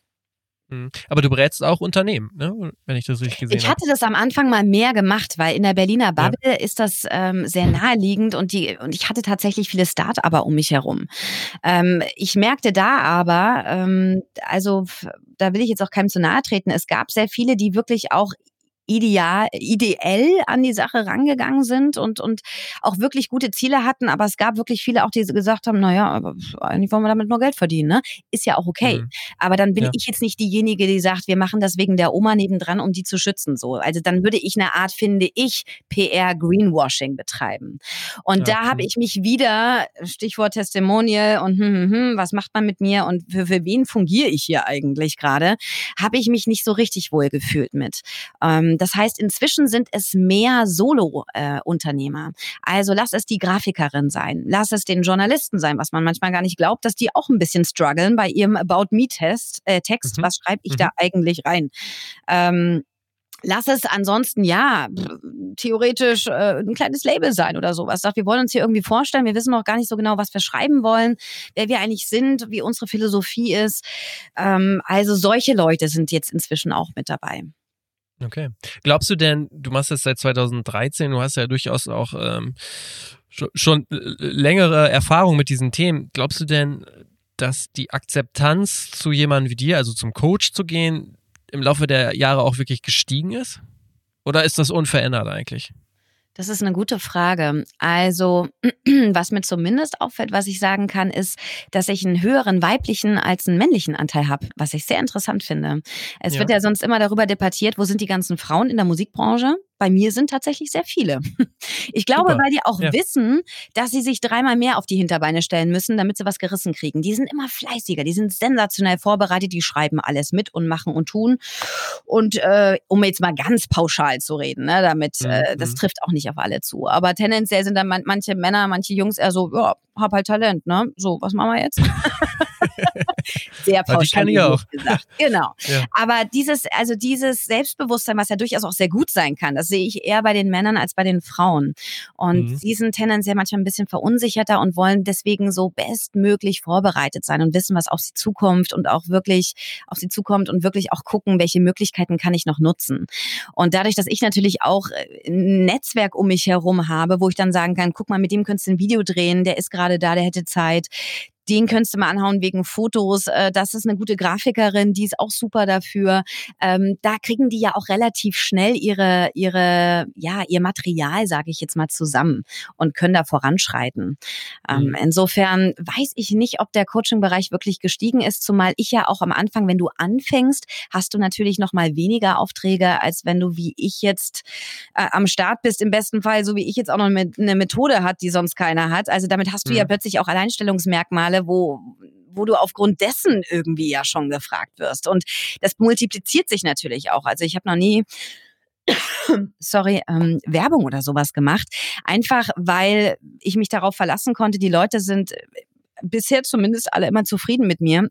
Mhm. Aber du berätst auch Unternehmen, ne? wenn ich das richtig gesehen habe. Ich hatte das am Anfang mal mehr gemacht, weil in der Berliner Bubble ja. ist das ähm, sehr naheliegend und, die, und ich hatte tatsächlich viele Start-upper um mich herum. Ähm, ich merkte da aber, ähm, also da will ich jetzt auch keinem zu nahe treten, es gab sehr viele, die wirklich auch ideal, ideell an die Sache rangegangen sind und, und auch wirklich gute Ziele hatten. Aber es gab wirklich viele auch, die gesagt haben, naja, aber eigentlich wollen wir damit nur Geld verdienen, ne? Ist ja auch okay. Mhm. Aber dann bin ja. ich jetzt nicht diejenige, die sagt, wir machen das wegen der Oma nebendran, um die zu schützen, so. Also dann würde ich eine Art, finde ich, PR Greenwashing betreiben. Und ja, da habe ich mich wieder, Stichwort Testimonial und hm, hm, hm, was macht man mit mir und für, für wen fungiere ich hier eigentlich gerade, habe ich mich nicht so richtig wohl gefühlt mit. Ähm, das heißt, inzwischen sind es mehr Solo-Unternehmer. also lass es die Grafikerin sein, lass es den Journalisten sein, was man manchmal gar nicht glaubt, dass die auch ein bisschen strugglen bei ihrem About Me-Test, äh, Text, mhm. was schreibe ich mhm. da eigentlich rein? Ähm, Lass es ansonsten ja theoretisch äh, ein kleines Label sein oder sowas. Sagt, wir wollen uns hier irgendwie vorstellen, wir wissen noch gar nicht so genau, was wir schreiben wollen, wer wir eigentlich sind, wie unsere Philosophie ist. Ähm, also solche Leute sind jetzt inzwischen auch mit dabei. Okay. Glaubst du denn, du machst das seit 2013, du hast ja durchaus auch ähm, schon, längere Erfahrung mit diesen Themen. Glaubst du denn, dass die Akzeptanz zu jemandem wie dir, also zum Coach zu gehen, im Laufe der Jahre auch wirklich gestiegen ist? Oder ist das unverändert eigentlich? Das ist eine gute Frage. Also, was mir zumindest auffällt, was ich sagen kann, ist, dass ich einen höheren weiblichen als einen männlichen Anteil habe, was ich sehr interessant finde. Es ja. wird ja sonst immer darüber debattiert, wo sind die ganzen Frauen in der Musikbranche? Bei mir sind tatsächlich sehr viele. Ich glaube, Super. weil die auch ja. wissen, dass sie sich dreimal mehr auf die Hinterbeine stellen müssen, damit sie was gerissen kriegen. Die sind immer fleißiger, die sind sensationell vorbereitet, die schreiben alles mit und machen und tun. Und äh, um jetzt mal ganz pauschal zu reden, ne, damit mhm. äh, das mhm. trifft auch nicht auf alle zu. Aber tendenziell sind dann manche Männer, manche Jungs eher so, ja, hab halt Talent, ne? So, was machen wir jetzt? Sehr pauschal die auch. gesagt. Genau. Ja. Aber dieses, also dieses Selbstbewusstsein, was ja durchaus auch sehr gut sein kann, das sehe ich eher bei den Männern als bei den Frauen. Und mhm. die sind tendenziell manchmal ein bisschen verunsicherter und wollen deswegen so bestmöglich vorbereitet sein und wissen, was auf sie zukommt und auch wirklich auf sie zukommt und wirklich auch gucken, welche Möglichkeiten kann ich noch nutzen. Und dadurch, dass ich natürlich auch äh, ein Netzwerk um mich herum habe, wo ich dann sagen kann, guck mal, mit dem könntest du ein Video drehen, der ist gerade da, der hätte Zeit den könntest du mal anhauen wegen Fotos. Äh, das ist eine gute Grafikerin, die ist auch super dafür. Ähm, da kriegen die ja auch relativ schnell ihre, ihre, ja, ihr Material, sage ich jetzt mal, zusammen und können da voranschreiten. Ähm, mhm. Insofern weiß ich nicht, ob der Coaching-Bereich wirklich gestiegen ist, zumal ich ja auch am Anfang, wenn du anfängst, hast du natürlich noch mal weniger Aufträge, als wenn du wie ich jetzt äh, am Start bist. Im besten Fall, so wie ich jetzt auch noch eine Methode hat, die sonst keiner hat. Also damit hast du mhm. ja plötzlich auch Alleinstellungsmerkmale wo, wo du aufgrund dessen irgendwie ja schon gefragt wirst. Und das multipliziert sich natürlich auch. Also ich habe noch nie sorry, ähm, Werbung oder sowas gemacht. Einfach weil ich mich darauf verlassen konnte, die Leute sind bisher zumindest alle immer zufrieden mit mir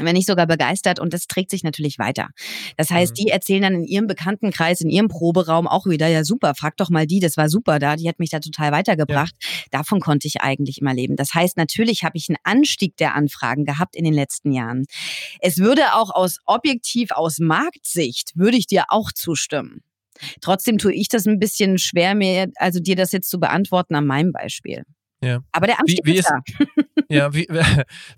wenn nicht sogar begeistert und das trägt sich natürlich weiter. Das heißt, mhm. die erzählen dann in ihrem Bekanntenkreis, in ihrem Proberaum auch wieder, ja super, frag doch mal die, das war super da, die hat mich da total weitergebracht. Ja. Davon konnte ich eigentlich immer leben. Das heißt, natürlich habe ich einen Anstieg der Anfragen gehabt in den letzten Jahren. Es würde auch aus objektiv, aus Marktsicht, würde ich dir auch zustimmen. Trotzdem tue ich das ein bisschen schwer, mir, also dir das jetzt zu beantworten an meinem Beispiel. Ja. Aber der Anstieg wie, wie ist, ist da. Ja, wie,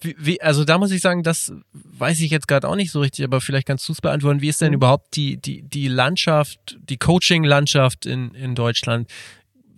wie, also da muss ich sagen, das weiß ich jetzt gerade auch nicht so richtig, aber vielleicht kannst du es beantworten. Wie ist denn mhm. überhaupt die, die, die Landschaft, die Coaching-Landschaft in, in Deutschland?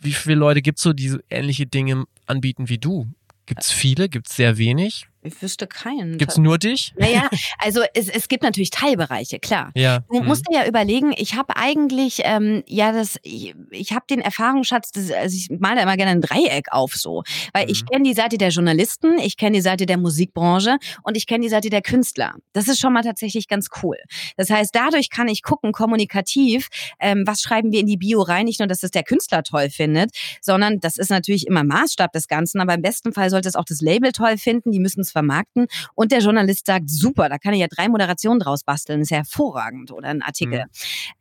Wie viele Leute gibt es so, die ähnliche Dinge anbieten wie du? Gibt es viele? Gibt es sehr wenig? Ich wüsste keinen. Gibt's nur dich? Naja, also es, es gibt natürlich Teilbereiche, klar. Ja. Du mhm. musst dir ja überlegen, ich habe eigentlich, ähm, ja, das, ich, ich habe den Erfahrungsschatz, das, also ich male da immer gerne ein Dreieck auf so. Weil mhm. ich kenne die Seite der Journalisten, ich kenne die Seite der Musikbranche und ich kenne die Seite der Künstler. Das ist schon mal tatsächlich ganz cool. Das heißt, dadurch kann ich gucken, kommunikativ, ähm, was schreiben wir in die Bio rein. Nicht nur, dass es der Künstler toll findet, sondern das ist natürlich immer Maßstab des Ganzen, aber im besten Fall sollte es auch das Label toll finden. Die müssen es vermarkten. Und der Journalist sagt, super, da kann ich ja drei Moderationen draus basteln, ist ja hervorragend oder ein Artikel. Mhm.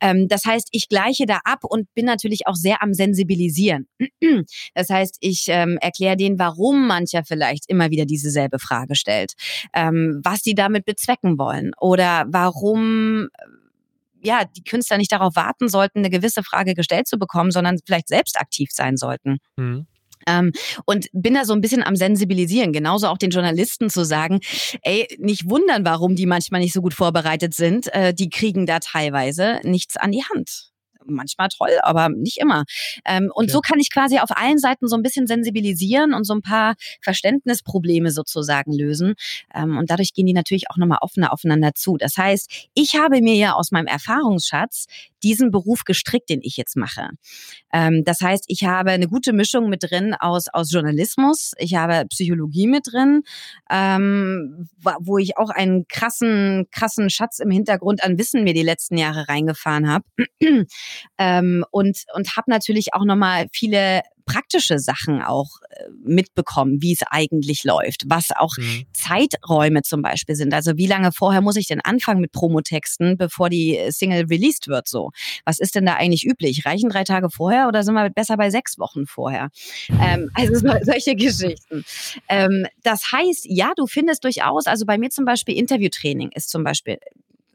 Ähm, das heißt, ich gleiche da ab und bin natürlich auch sehr am Sensibilisieren. Das heißt, ich ähm, erkläre denen, warum mancher vielleicht immer wieder dieselbe Frage stellt, ähm, was sie damit bezwecken wollen oder warum ja, die Künstler nicht darauf warten sollten, eine gewisse Frage gestellt zu bekommen, sondern vielleicht selbst aktiv sein sollten. Mhm. Ähm, und bin da so ein bisschen am Sensibilisieren, genauso auch den Journalisten zu sagen, ey, nicht wundern, warum die manchmal nicht so gut vorbereitet sind. Äh, die kriegen da teilweise nichts an die Hand manchmal toll, aber nicht immer. Ähm, und okay. so kann ich quasi auf allen Seiten so ein bisschen sensibilisieren und so ein paar Verständnisprobleme sozusagen lösen. Ähm, und dadurch gehen die natürlich auch nochmal offener aufeinander zu. Das heißt, ich habe mir ja aus meinem Erfahrungsschatz diesen Beruf gestrickt, den ich jetzt mache. Ähm, das heißt, ich habe eine gute Mischung mit drin aus, aus Journalismus, ich habe Psychologie mit drin, ähm, wo ich auch einen krassen, krassen Schatz im Hintergrund an Wissen mir die letzten Jahre reingefahren habe. ähm, und und habe natürlich auch nochmal viele praktische Sachen auch äh, mitbekommen, wie es eigentlich läuft, was auch mhm. Zeiträume zum Beispiel sind. Also wie lange vorher muss ich denn anfangen mit Promotexten, bevor die Single released wird? So, was ist denn da eigentlich üblich? Reichen drei Tage vorher oder sind wir besser bei sechs Wochen vorher? Ähm, also solche Geschichten. Ähm, das heißt, ja, du findest durchaus, also bei mir zum Beispiel Interviewtraining ist zum Beispiel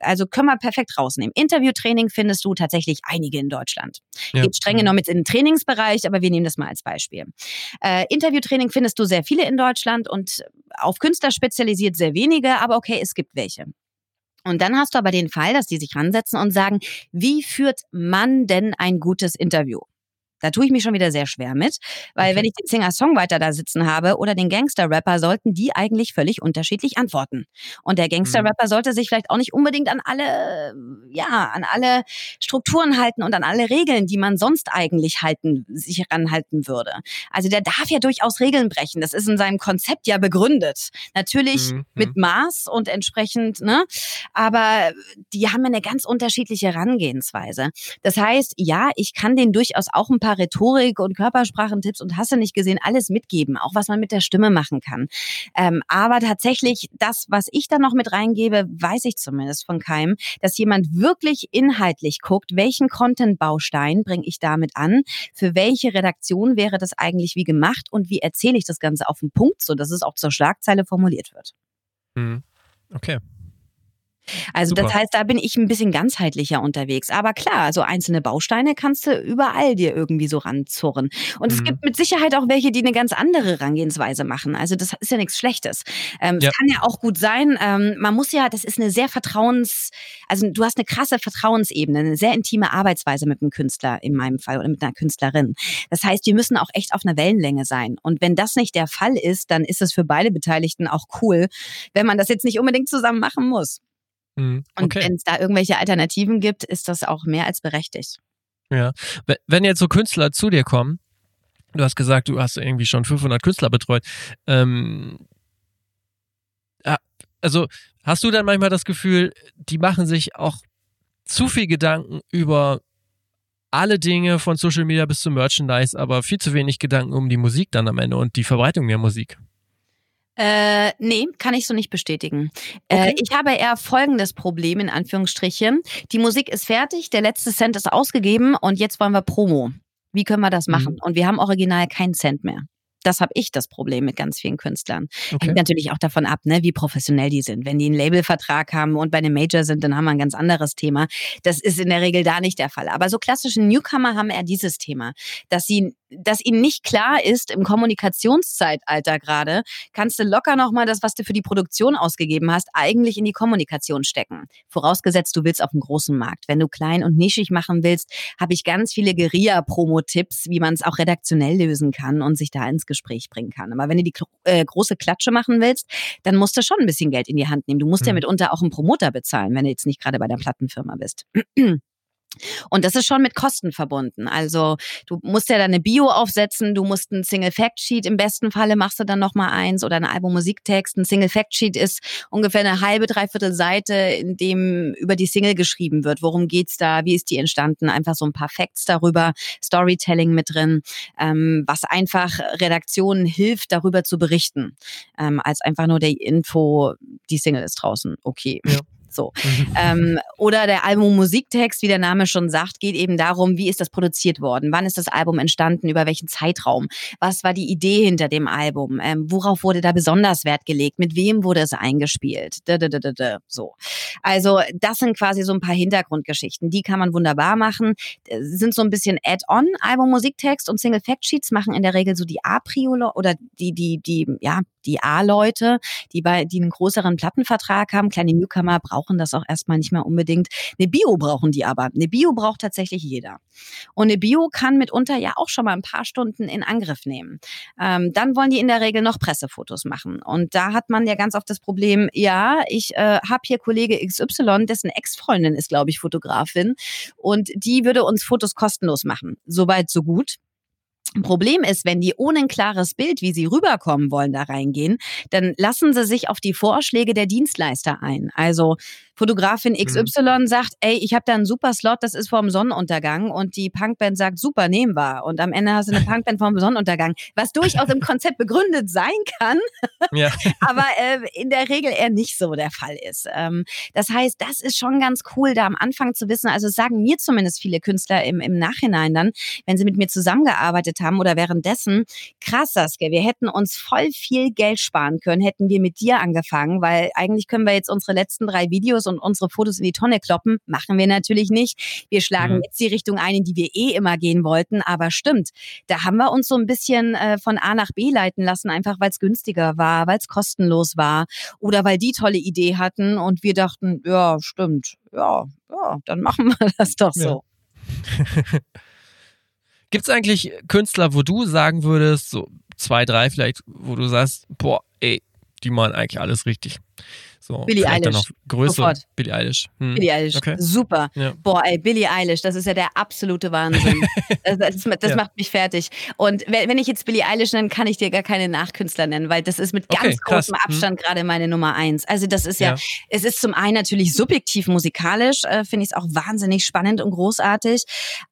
also können wir perfekt rausnehmen. Interviewtraining findest du tatsächlich einige in Deutschland. Ja. Geht streng genommen jetzt in den Trainingsbereich, aber wir nehmen das mal als Beispiel. Äh, Interviewtraining findest du sehr viele in Deutschland und auf Künstler spezialisiert sehr wenige, aber okay, es gibt welche. Und dann hast du aber den Fall, dass die sich ransetzen und sagen, wie führt man denn ein gutes Interview? Da tue ich mich schon wieder sehr schwer mit, weil okay. wenn ich den Singer-Songwriter da sitzen habe oder den Gangster-Rapper, sollten die eigentlich völlig unterschiedlich antworten. Und der Gangster-Rapper mhm. sollte sich vielleicht auch nicht unbedingt an alle, ja, an alle Strukturen halten und an alle Regeln, die man sonst eigentlich halten, sich ranhalten würde. Also der darf ja durchaus Regeln brechen. Das ist in seinem Konzept ja begründet. Natürlich mhm. mit Maß und entsprechend, ne? Aber die haben eine ganz unterschiedliche Herangehensweise. Das heißt, ja, ich kann den durchaus auch ein paar Rhetorik und Körpersprachentipps und hast du nicht gesehen, alles mitgeben, auch was man mit der Stimme machen kann. Ähm, aber tatsächlich, das, was ich da noch mit reingebe, weiß ich zumindest von keinem, dass jemand wirklich inhaltlich guckt, welchen Content-Baustein bringe ich damit an, für welche Redaktion wäre das eigentlich wie gemacht und wie erzähle ich das Ganze auf den Punkt, so dass es auch zur Schlagzeile formuliert wird. Mhm. Okay. Also Super. das heißt, da bin ich ein bisschen ganzheitlicher unterwegs. Aber klar, so einzelne Bausteine kannst du überall dir irgendwie so ranzurren. Und mhm. es gibt mit Sicherheit auch welche, die eine ganz andere Herangehensweise machen. Also das ist ja nichts Schlechtes. Ähm, ja. Es kann ja auch gut sein, ähm, man muss ja, das ist eine sehr vertrauens, also du hast eine krasse Vertrauensebene, eine sehr intime Arbeitsweise mit einem Künstler in meinem Fall oder mit einer Künstlerin. Das heißt, wir müssen auch echt auf einer Wellenlänge sein. Und wenn das nicht der Fall ist, dann ist es für beide Beteiligten auch cool, wenn man das jetzt nicht unbedingt zusammen machen muss. Mhm. Okay. Und wenn es da irgendwelche Alternativen gibt, ist das auch mehr als berechtigt. Ja. Wenn jetzt so Künstler zu dir kommen, du hast gesagt, du hast irgendwie schon 500 Künstler betreut. Ähm, also hast du dann manchmal das Gefühl, die machen sich auch zu viel Gedanken über alle Dinge von Social Media bis zum Merchandise, aber viel zu wenig Gedanken um die Musik dann am Ende und die Verbreitung der Musik? Äh, nee, kann ich so nicht bestätigen. Äh, okay. Äh, ich habe eher folgendes Problem in Anführungsstrichen. Die Musik ist fertig, der letzte Cent ist ausgegeben und jetzt wollen wir Promo. Wie können wir das machen? Mhm. Und wir haben original keinen Cent mehr. Das habe ich das Problem mit ganz vielen Künstlern. Okay. Hängt natürlich auch davon ab, ne, wie professionell die sind. Wenn die einen Labelvertrag haben und bei einem Major sind, dann haben wir ein ganz anderes Thema. Das ist in der Regel da nicht der Fall. Aber so klassische Newcomer haben eher dieses Thema, dass sie dass ihnen nicht klar ist, im Kommunikationszeitalter gerade, kannst du locker nochmal das, was du für die Produktion ausgegeben hast, eigentlich in die Kommunikation stecken. Vorausgesetzt, du willst auf einem großen Markt. Wenn du klein und nischig machen willst, habe ich ganz viele Guerilla-Promo-Tipps, wie man es auch redaktionell lösen kann und sich da ins Gespräch bringen kann. Aber wenn du die äh, große Klatsche machen willst, dann musst du schon ein bisschen Geld in die Hand nehmen. Du musst mhm. ja mitunter auch einen Promoter bezahlen, wenn du jetzt nicht gerade bei der Plattenfirma bist. Und das ist schon mit Kosten verbunden. Also du musst ja deine Bio aufsetzen, du musst ein Single Fact Sheet, im besten Falle machst du dann nochmal eins oder ein Album Musiktext. Ein Single Fact Sheet ist ungefähr eine halbe, dreiviertel Seite, in dem über die Single geschrieben wird. Worum geht's da? Wie ist die entstanden? Einfach so ein paar Facts darüber, Storytelling mit drin, ähm, was einfach Redaktionen hilft, darüber zu berichten, ähm, als einfach nur der Info, die Single ist draußen. Okay. Ja. So. Mhm. ähm, oder der Album Musiktext, wie der Name schon sagt, geht eben darum, wie ist das produziert worden? Wann ist das Album entstanden? Über welchen Zeitraum? Was war die Idee hinter dem Album? Ähm, worauf wurde da besonders Wert gelegt? Mit wem wurde es eingespielt? Da, da, da, da, da. So. Also, das sind quasi so ein paar Hintergrundgeschichten. Die kann man wunderbar machen. Sind so ein bisschen Add-on. Album Musiktext und Single Fact Sheets machen in der Regel so die A-Prio oder die, die, die, ja, die A-Leute, die bei, die einen größeren Plattenvertrag haben. Kleine Newcomer brauchen das auch erstmal nicht mehr unbedingt. Eine Bio brauchen die aber. Eine Bio braucht tatsächlich jeder. Und eine Bio kann mitunter ja auch schon mal ein paar Stunden in Angriff nehmen. Ähm, dann wollen die in der Regel noch Pressefotos machen. Und da hat man ja ganz oft das Problem, ja, ich äh, habe hier Kollege XY, dessen Ex-Freundin ist, glaube ich, Fotografin. Und die würde uns Fotos kostenlos machen. Soweit, so gut. Problem ist, wenn die ohne ein klares Bild, wie sie rüberkommen wollen, da reingehen, dann lassen sie sich auf die Vorschläge der Dienstleister ein. Also Fotografin XY mhm. sagt, ey, ich habe da einen super Slot, das ist vorm Sonnenuntergang und die Punkband sagt, super, nehmen wir. Und am Ende hast du eine Punkband vorm Sonnenuntergang, was durchaus im Konzept begründet sein kann, ja. aber äh, in der Regel eher nicht so der Fall ist. Ähm, das heißt, das ist schon ganz cool, da am Anfang zu wissen, also sagen mir zumindest viele Künstler im, im Nachhinein dann, wenn sie mit mir zusammengearbeitet haben oder währenddessen, krass, Saskia, wir hätten uns voll viel Geld sparen können, hätten wir mit dir angefangen, weil eigentlich können wir jetzt unsere letzten drei Videos und unsere Fotos in die Tonne kloppen. Machen wir natürlich nicht. Wir schlagen mhm. jetzt die Richtung ein, in die wir eh immer gehen wollten. Aber stimmt, da haben wir uns so ein bisschen äh, von A nach B leiten lassen, einfach weil es günstiger war, weil es kostenlos war oder weil die tolle Idee hatten und wir dachten, ja, stimmt, ja, ja, dann machen wir das doch so. Ja. Gibt es eigentlich Künstler, wo du sagen würdest, so zwei, drei vielleicht, wo du sagst, boah, ey, die machen eigentlich alles richtig? So, Billie Eilish. Noch größer. Sofort. Billie Eilish. Hm. Billie Eilish. Okay. Super. Ja. Boah, ey, Billie Eilish, das ist ja der absolute Wahnsinn. das, das, das ja. macht mich fertig. Und wenn ich jetzt Billie Eilish nenne, kann ich dir gar keine Nachkünstler nennen, weil das ist mit ganz okay, großem hm. Abstand hm. gerade meine Nummer eins. Also das ist ja, ja, es ist zum einen natürlich subjektiv musikalisch, äh, finde ich es auch wahnsinnig spannend und großartig,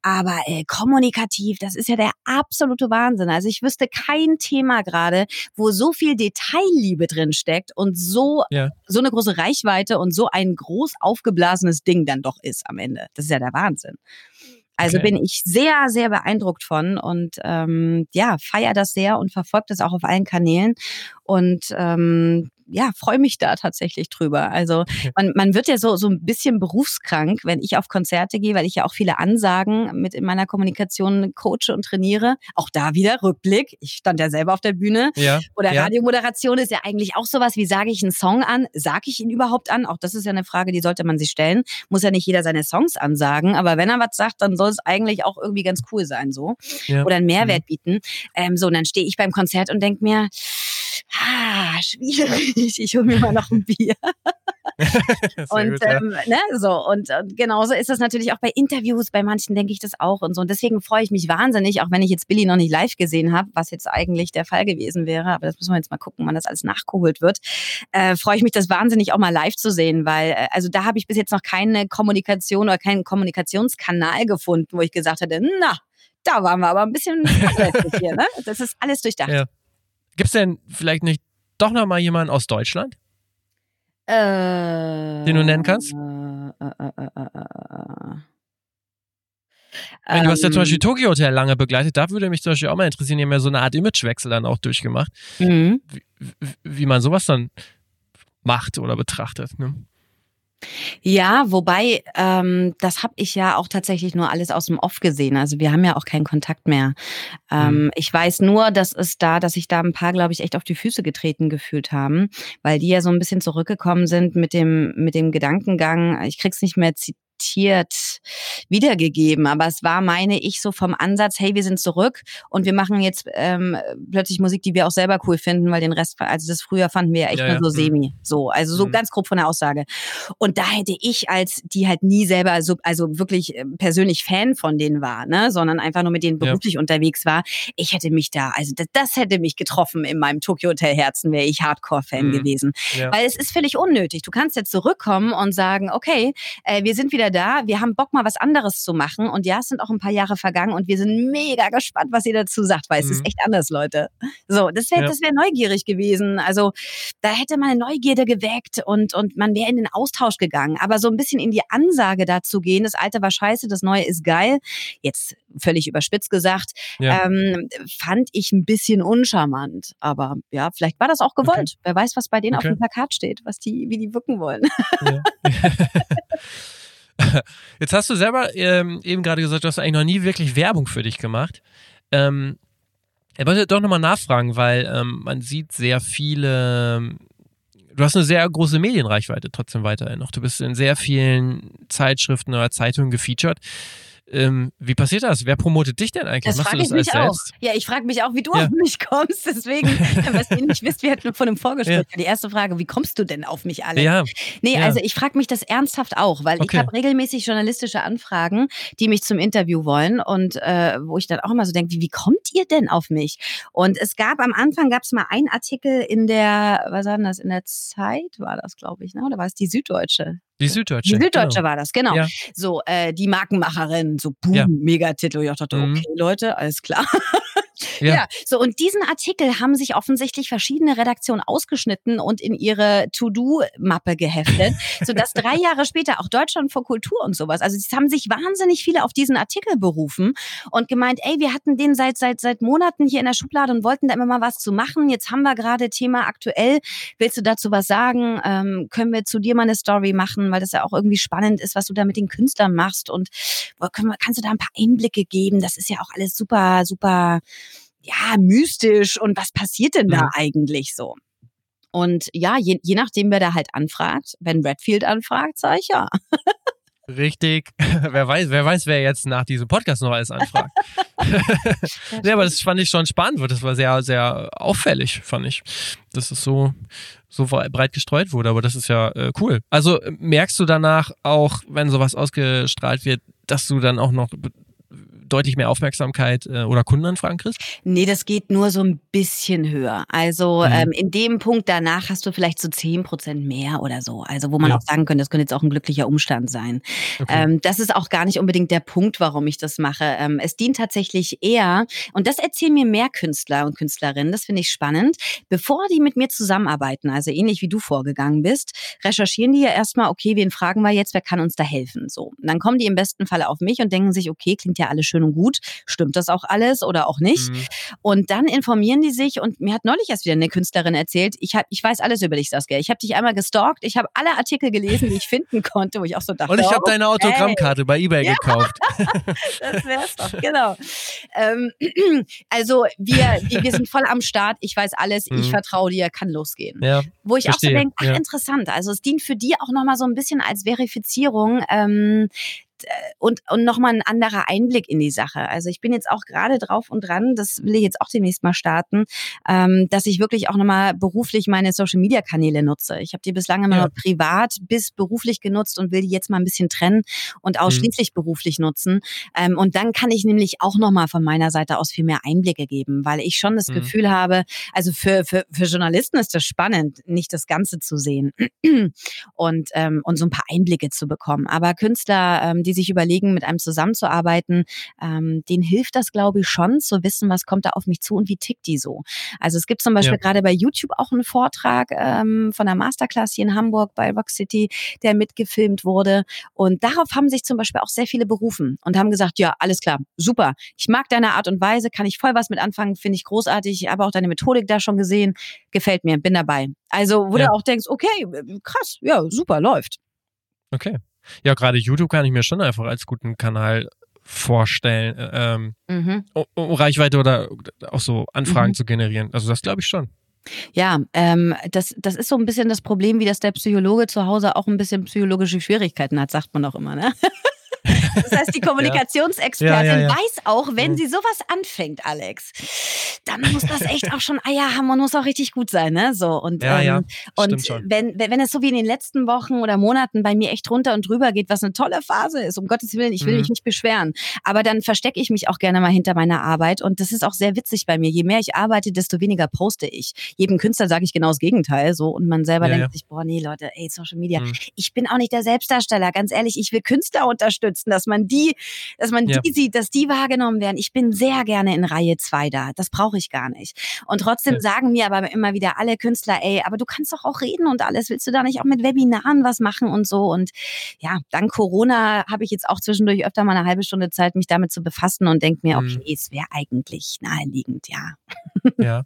aber äh, kommunikativ, das ist ja der absolute Wahnsinn. Also ich wüsste kein Thema gerade, wo so viel Detailliebe drin steckt und so, so eine große Reichweite und so ein groß aufgeblasenes Ding dann doch ist am Ende. Das ist ja der Wahnsinn. Also okay. bin ich sehr, sehr beeindruckt von und ähm, ja, feier das sehr und verfolge das auch auf allen Kanälen. Und ähm, ja, freue mich da tatsächlich drüber. Also man, man wird ja so, so ein bisschen berufskrank, wenn ich auf Konzerte gehe, weil ich ja auch viele Ansagen mit in meiner Kommunikation coache und trainiere. Auch da wieder Rückblick. Ich stand ja selber auf der Bühne. Ja, Oder ja. Radiomoderation ist ja eigentlich auch sowas, wie sage ich einen Song an? Sage ich ihn überhaupt an? Auch das ist ja eine Frage, die sollte man sich stellen. Muss ja nicht jeder seine Songs ansagen, aber wenn er was sagt, dann soll es eigentlich auch irgendwie ganz cool sein so. Ja. Oder einen Mehrwert mhm. bieten. Ähm, so, und dann stehe ich beim Konzert und denke mir, ah, schwierig, ich hole mir mal noch ein Bier. und gut, ja. ähm, ne, so und, und genauso ist das natürlich auch bei Interviews. Bei manchen denke ich das auch und so. Und deswegen freue ich mich wahnsinnig, auch wenn ich jetzt Billy noch nicht live gesehen habe, was jetzt eigentlich der Fall gewesen wäre. Aber das müssen wir jetzt mal gucken, wann das alles nachgeholt wird. Äh, freue ich mich, das wahnsinnig auch mal live zu sehen, weil äh, also da habe ich bis jetzt noch keine Kommunikation oder keinen Kommunikationskanal gefunden, wo ich gesagt hätte, na, da waren wir aber ein bisschen hier. Ne? Das ist alles durchdacht. Ja. Gibt es denn vielleicht nicht doch noch mal jemanden aus Deutschland? Äh, den du nennen kannst? Äh, äh, äh, Wenn du hast ja zum Beispiel ähm. Tokyo Hotel lange begleitet, da würde mich zum Beispiel auch mal interessieren, die haben ja so eine Art Imagewechsel dann auch durchgemacht. Mhm. Wie, wie, man sowas dann macht oder betrachtet. Ne? Ja, wobei, ähm, das habe ich ja auch tatsächlich nur alles aus dem Off gesehen. Also wir haben ja auch keinen Kontakt mehr. Ähm, mhm. Ich weiß nur, dass es da, dass sich da ein paar, glaube ich, echt auf die Füße getreten gefühlt haben, weil die ja so ein bisschen zurückgekommen sind mit dem, mit dem Gedankengang, ich krieg's nicht mehr pointiert wiedergegeben, aber es war, meine ich, so vom Ansatz, hey, wir sind zurück und wir machen jetzt ähm, plötzlich Musik, die wir auch selber cool finden, weil den Rest, also das früher fanden wir echt ja, nur ja. so mhm. semi, so, also so mhm. ganz grob von der Aussage. Und da hätte ich als, die halt nie selber so, also wirklich äh, persönlich Fan von denen war, ne, sondern einfach nur mit denen beruflich ja. unterwegs war, ich hätte mich da, also das, das hätte mich getroffen in meinem Tokyo Hotel Herzen, wäre ich Hardcore-Fan mhm. gewesen. Weil es ist völlig unnötig. Du kannst jetzt zurückkommen und sagen, okay, äh, wir sind wieder da, wir haben Bock mal was anderes zu machen und ja, es sind auch ein paar Jahre vergangen und wir sind mega gespannt, was ihr dazu sagt, weil mhm. es ist mhm. echt anders, Leute. So, das wäre ja. das wäre neugierig gewesen. Also da hätte man eine Neugierde geweckt und und man wäre in den Austausch gegangen, aber so ein bisschen in die Ansage dazu gehen, das alte war scheiße, das neue ist geil. Jetzt völlig überspitzt gesagt, ja. ähm, fand ich ein bisschen uncharmant, aber ja, vielleicht war das auch gewollt. Okay. Wer weiß, was bei denen okay. auf dem Plakat steht, was die wie die wirken wollen. Ja. Jetzt hast du selber ähm, eben gerade gesagt, du hast eigentlich noch nie wirklich Werbung für dich gemacht. Ähm, ich wollte doch nochmal nachfragen, weil ähm, man sieht sehr viele. Du hast eine sehr große Medienreichweite trotzdem weiterhin noch. Du bist in sehr vielen Zeitschriften oder Zeitungen gefeatured. Ähm, wie passiert das? Wer promotet dich denn eigentlich? Das das ich mich auch. Selbst? Ja, ich frage mich auch, wie du ja. auf mich kommst. Deswegen, was ihr nicht wisst, wir hatten von einem Vorgespräch ja. die erste Frage, wie kommst du denn auf mich alle? Ja. Nee, ja. also ich frage mich das ernsthaft auch, weil okay. ich habe regelmäßig journalistische Anfragen, die mich zum Interview wollen und äh, wo ich dann auch immer so denke, wie, wie kommt ihr denn auf mich? Und es gab am Anfang gab es mal einen Artikel in der, was war denn das, in der Zeit war das, glaube ich, ne? oder war es die Süddeutsche? Die Süddeutsche. Die Süddeutsche genau. war das, genau. Ja. So, äh, die Markenmacherin, so boom, ja. Megatitel. Ich dachte, mhm. okay, Leute, alles klar. Ja. ja. so und diesen Artikel haben sich offensichtlich verschiedene Redaktionen ausgeschnitten und in ihre To-Do-Mappe geheftet, sodass drei Jahre später auch Deutschland vor Kultur und sowas, also es haben sich wahnsinnig viele auf diesen Artikel berufen und gemeint, ey, wir hatten den seit seit seit Monaten hier in der Schublade und wollten da immer mal was zu machen. Jetzt haben wir gerade Thema aktuell. Willst du dazu was sagen? Ähm, können wir zu dir mal eine Story machen, weil das ja auch irgendwie spannend ist, was du da mit den Künstlern machst und können wir, kannst du da ein paar Einblicke geben? Das ist ja auch alles super, super ja, mystisch und was passiert denn da mhm. eigentlich so? Und ja, je, je nachdem, wer da halt anfragt, wenn Redfield anfragt, sage ich ja. Richtig. wer weiß, wer weiß, wer jetzt nach diesem Podcast noch alles anfragt. ja, aber das fand ich schon spannend, das war sehr, sehr auffällig, fand ich. Dass es so, so breit gestreut wurde, aber das ist ja äh, cool. Also merkst du danach auch, wenn sowas ausgestrahlt wird, dass du dann auch noch deutlich mehr Aufmerksamkeit äh, oder Kundenanfragen kriegst? Nee, das geht nur so ein bisschen höher. Also mhm. ähm, in dem Punkt danach hast du vielleicht so 10 Prozent mehr oder so. Also wo man ja. auch sagen könnte, das könnte jetzt auch ein glücklicher Umstand sein. Okay. Ähm, das ist auch gar nicht unbedingt der Punkt, warum ich das mache. Ähm, es dient tatsächlich eher, und das erzählen mir mehr Künstler und Künstlerinnen, das finde ich spannend, bevor die mit mir zusammenarbeiten, also ähnlich wie du vorgegangen bist, recherchieren die ja erstmal, okay, wen fragen wir jetzt, wer kann uns da helfen? So. Und dann kommen die im besten Falle auf mich und denken sich, okay, klingt ja alles schön schön und gut. Stimmt das auch alles oder auch nicht? Mhm. Und dann informieren die sich und mir hat neulich erst wieder eine Künstlerin erzählt, ich, hab, ich weiß alles über dich, Saskia. Ich habe dich einmal gestalkt, ich habe alle Artikel gelesen, die ich finden konnte, wo ich auch so dachte. Und ich habe oh, deine Autogrammkarte ey. bei Ebay ja. gekauft. das wär's doch, genau. Ähm, also wir, wir sind voll am Start, ich weiß alles, mhm. ich vertraue dir, kann losgehen. Ja, wo ich verstehe. auch so denke, ach ja. interessant, also es dient für die auch nochmal so ein bisschen als Verifizierung, ähm, äh, und, und nochmal ein anderer Einblick in die Sache. Also ich bin jetzt auch gerade drauf und dran, das will ich jetzt auch demnächst mal starten, ähm, dass ich wirklich auch nochmal beruflich meine Social-Media-Kanäle nutze. Ich habe die bislang immer ja. nur privat bis beruflich genutzt und will die jetzt mal ein bisschen trennen und mhm. ausschließlich mhm. beruflich nutzen. Ähm, und dann kann ich nämlich auch nochmal von meiner Seite aus viel mehr Einblicke geben, weil ich schon das mhm. Gefühl habe, also für, für, für Journalisten ist das spannend, nicht das Ganze zu sehen und, ähm, und so ein paar Einblicke zu bekommen. Aber Künstler, ähm, die die sich überlegen, mit einem zusammenzuarbeiten, ähm, denen hilft das, glaube ich, schon zu wissen, was kommt da auf mich zu und wie tickt die so. Also es gibt zum Beispiel ja. gerade bei YouTube auch einen Vortrag ähm, von der Masterclass hier in Hamburg bei Rock City, der mitgefilmt wurde. Und darauf haben sich zum Beispiel auch sehr viele berufen und haben gesagt, ja, alles klar, super. Ich mag deine Art und Weise, kann ich voll was mit anfangen, finde ich großartig. Habe auch deine Methodik da schon gesehen, gefällt mir, bin dabei. Also, wo ja. du auch denkst, okay, krass, ja, super, läuft. Okay. Ja, gerade YouTube kann ich mir schon einfach als guten Kanal vorstellen, äh, ähm, mhm. um, um, Reichweite oder auch so Anfragen mhm. zu generieren. Also das glaube ich schon. Ja, ähm, das, das ist so ein bisschen das Problem, wie das der Psychologe zu Hause auch ein bisschen psychologische Schwierigkeiten hat, sagt man auch immer, ne? Das heißt, die Kommunikationsexpertin ja. Ja, ja, weiß auch, wenn mhm. sie sowas anfängt, Alex, dann muss das echt auch schon Eier haben und muss auch richtig gut sein, ne? So und ähm, und wenn wenn es so wie in den letzten Wochen oder Monaten bei mir echt runter und drüber geht, was eine tolle Phase ist, um Gottes Willen, ich will mhm. mich nicht beschweren, aber dann verstecke ich mich auch gerne mal hinter meiner Arbeit und das ist auch sehr witzig bei mir. Je mehr ich arbeite, desto weniger poste ich. Jedem Künstler sage ich genau das Gegenteil, so und man selber denkt sich, boah, nee, Leute, ey, Social Media, mhm. ich bin auch nicht der Selbstdarsteller, ganz ehrlich, ich will Künstler unterstützen, dass man die, dass man ja. die sieht, dass die wahrgenommen werden. Ich bin sehr gerne in Reihe zwei da. Das brauche ich gar nicht. Und trotzdem ja. sagen mir aber immer wieder alle Künstler, ey, aber du kannst doch auch reden und alles. Willst du da nicht auch mit Webinaren was machen und so? Und ja, dank Corona habe ich jetzt auch zwischendurch öfter mal eine halbe Stunde Zeit, mich damit zu befassen und denke mir, mhm. okay, es wäre eigentlich naheliegend, ja. Ja.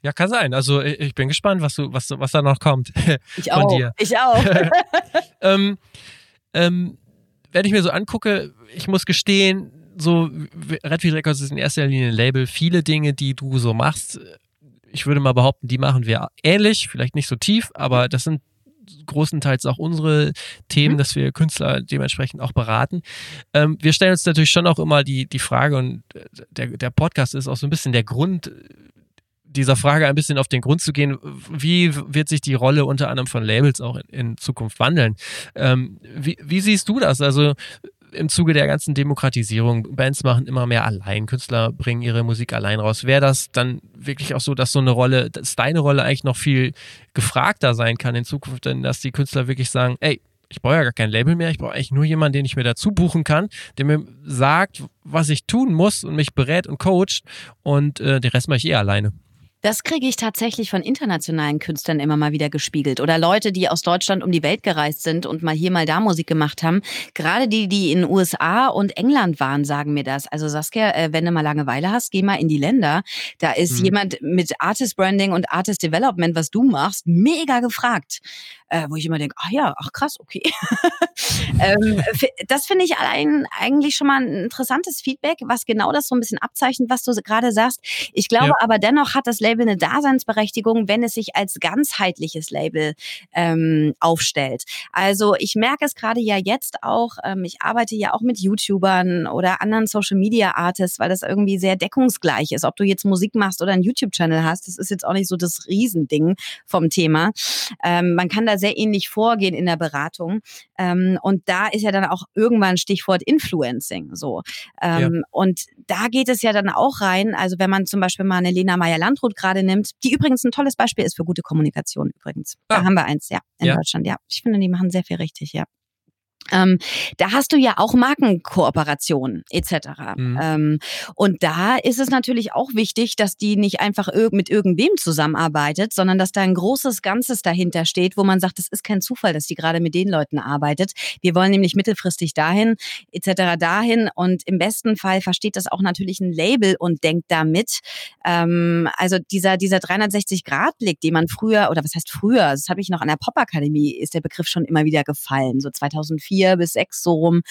Ja, kann sein. Also ich bin gespannt, was du, was, was da noch kommt. Ich auch. Dir. Ich auch. ähm, ähm, wenn ich mir so angucke, ich muss gestehen, so Redfield Records ist in erster Linie ein Label. Viele Dinge, die du so machst, ich würde mal behaupten, die machen wir ähnlich, vielleicht nicht so tief, aber das sind großenteils auch unsere Themen, mhm. dass wir Künstler dementsprechend auch beraten. Ähm, wir stellen uns natürlich schon auch immer die, die Frage und der, der Podcast ist auch so ein bisschen der Grund, dieser Frage ein bisschen auf den Grund zu gehen, wie wird sich die Rolle unter anderem von Labels auch in, in Zukunft wandeln? Ähm, wie, wie, siehst du das? Also im Zuge der ganzen Demokratisierung, Bands machen immer mehr allein, Künstler bringen ihre Musik allein raus. Wäre das dann wirklich auch so, dass so eine Rolle, dass deine Rolle eigentlich noch viel gefragter sein kann in Zukunft, denn dass die Künstler wirklich sagen, ey, ich brauche ja gar kein Label mehr, ich brauche eigentlich nur jemanden, den ich mir dazu buchen kann, der mir sagt, was ich tun muss und mich berät und coacht und äh, den Rest mache ich eh alleine. Das kriege ich tatsächlich von internationalen Künstlern immer mal wieder gespiegelt. Oder Leute, die aus Deutschland um die Welt gereist sind und mal hier, mal da Musik gemacht haben. Gerade die, die in USA und England waren, sagen mir das. Also Saskia, äh, wenn du mal Langeweile hast, geh mal in die Länder. Da ist mhm. jemand mit Artist Branding und Artist Development, was du machst, mega gefragt äh, wo ich immer denke, ach ja, ach krass, okay. ähm, das finde ich allein eigentlich schon mal ein interessantes Feedback, was genau das so ein bisschen abzeichnet, was du gerade sagst. Ich glaube ja. aber dennoch hat das Label eine Daseinsberechtigung, wenn es sich als ganzheitliches Label ähm, aufstellt. Also ich merke es gerade ja jetzt auch, ähm, ich arbeite ja auch mit YouTubern oder anderen Social Media Artists, weil das irgendwie sehr deckungsgleich ist. Ob du jetzt Musik machst oder einen YouTube-Channel hast, das ist jetzt auch nicht so das Riesending vom Thema. Ähm, man kann da sehr ähnlich vorgehen in der Beratung. Ähm, und da ist ja dann auch irgendwann Stichwort Influencing so. Ähm, ja. Und da geht es ja dann auch rein. Also wenn man zum Beispiel mal eine Lena Meyer-Landrut gerade nimmt, die übrigens ein tolles Beispiel ist für gute Kommunikation übrigens. Ah. Da haben wir eins, ja, in ja. Deutschland. Ja, ich finde, die machen sehr viel richtig, ja. Ähm, da hast du ja auch Markenkooperationen etc. Mhm. Ähm, und da ist es natürlich auch wichtig, dass die nicht einfach mit irgendwem zusammenarbeitet, sondern dass da ein großes Ganzes dahinter steht, wo man sagt, es ist kein Zufall, dass die gerade mit den Leuten arbeitet. Wir wollen nämlich mittelfristig dahin etc. dahin und im besten Fall versteht das auch natürlich ein Label und denkt damit. Ähm, also dieser dieser 360-Grad-Blick, den man früher oder was heißt früher, das habe ich noch an der Popakademie, ist der Begriff schon immer wieder gefallen, so 2004 vier bis sechs so rum,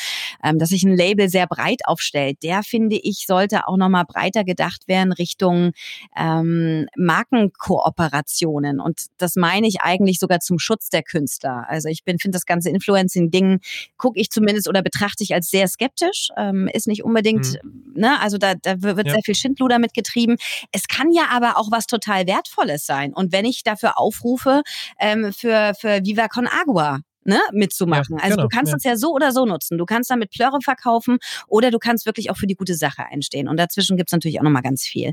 ähm, dass sich ein Label sehr breit aufstellt. Der finde ich sollte auch noch mal breiter gedacht werden Richtung ähm, Markenkooperationen und das meine ich eigentlich sogar zum Schutz der Künstler. Also ich bin finde das ganze Influencing-Ding gucke ich zumindest oder betrachte ich als sehr skeptisch. Ähm, ist nicht unbedingt, mhm. ne, also da, da wird ja. sehr viel Schindluder mitgetrieben. Es kann ja aber auch was total Wertvolles sein. Und wenn ich dafür aufrufe ähm, für für Viva Con Agua, ne, mitzumachen. Ja, also genau, du kannst ja. das ja so oder so nutzen. Du kannst damit Plörre verkaufen oder du kannst wirklich auch für die gute Sache einstehen. Und dazwischen gibt's natürlich auch nochmal ganz viel.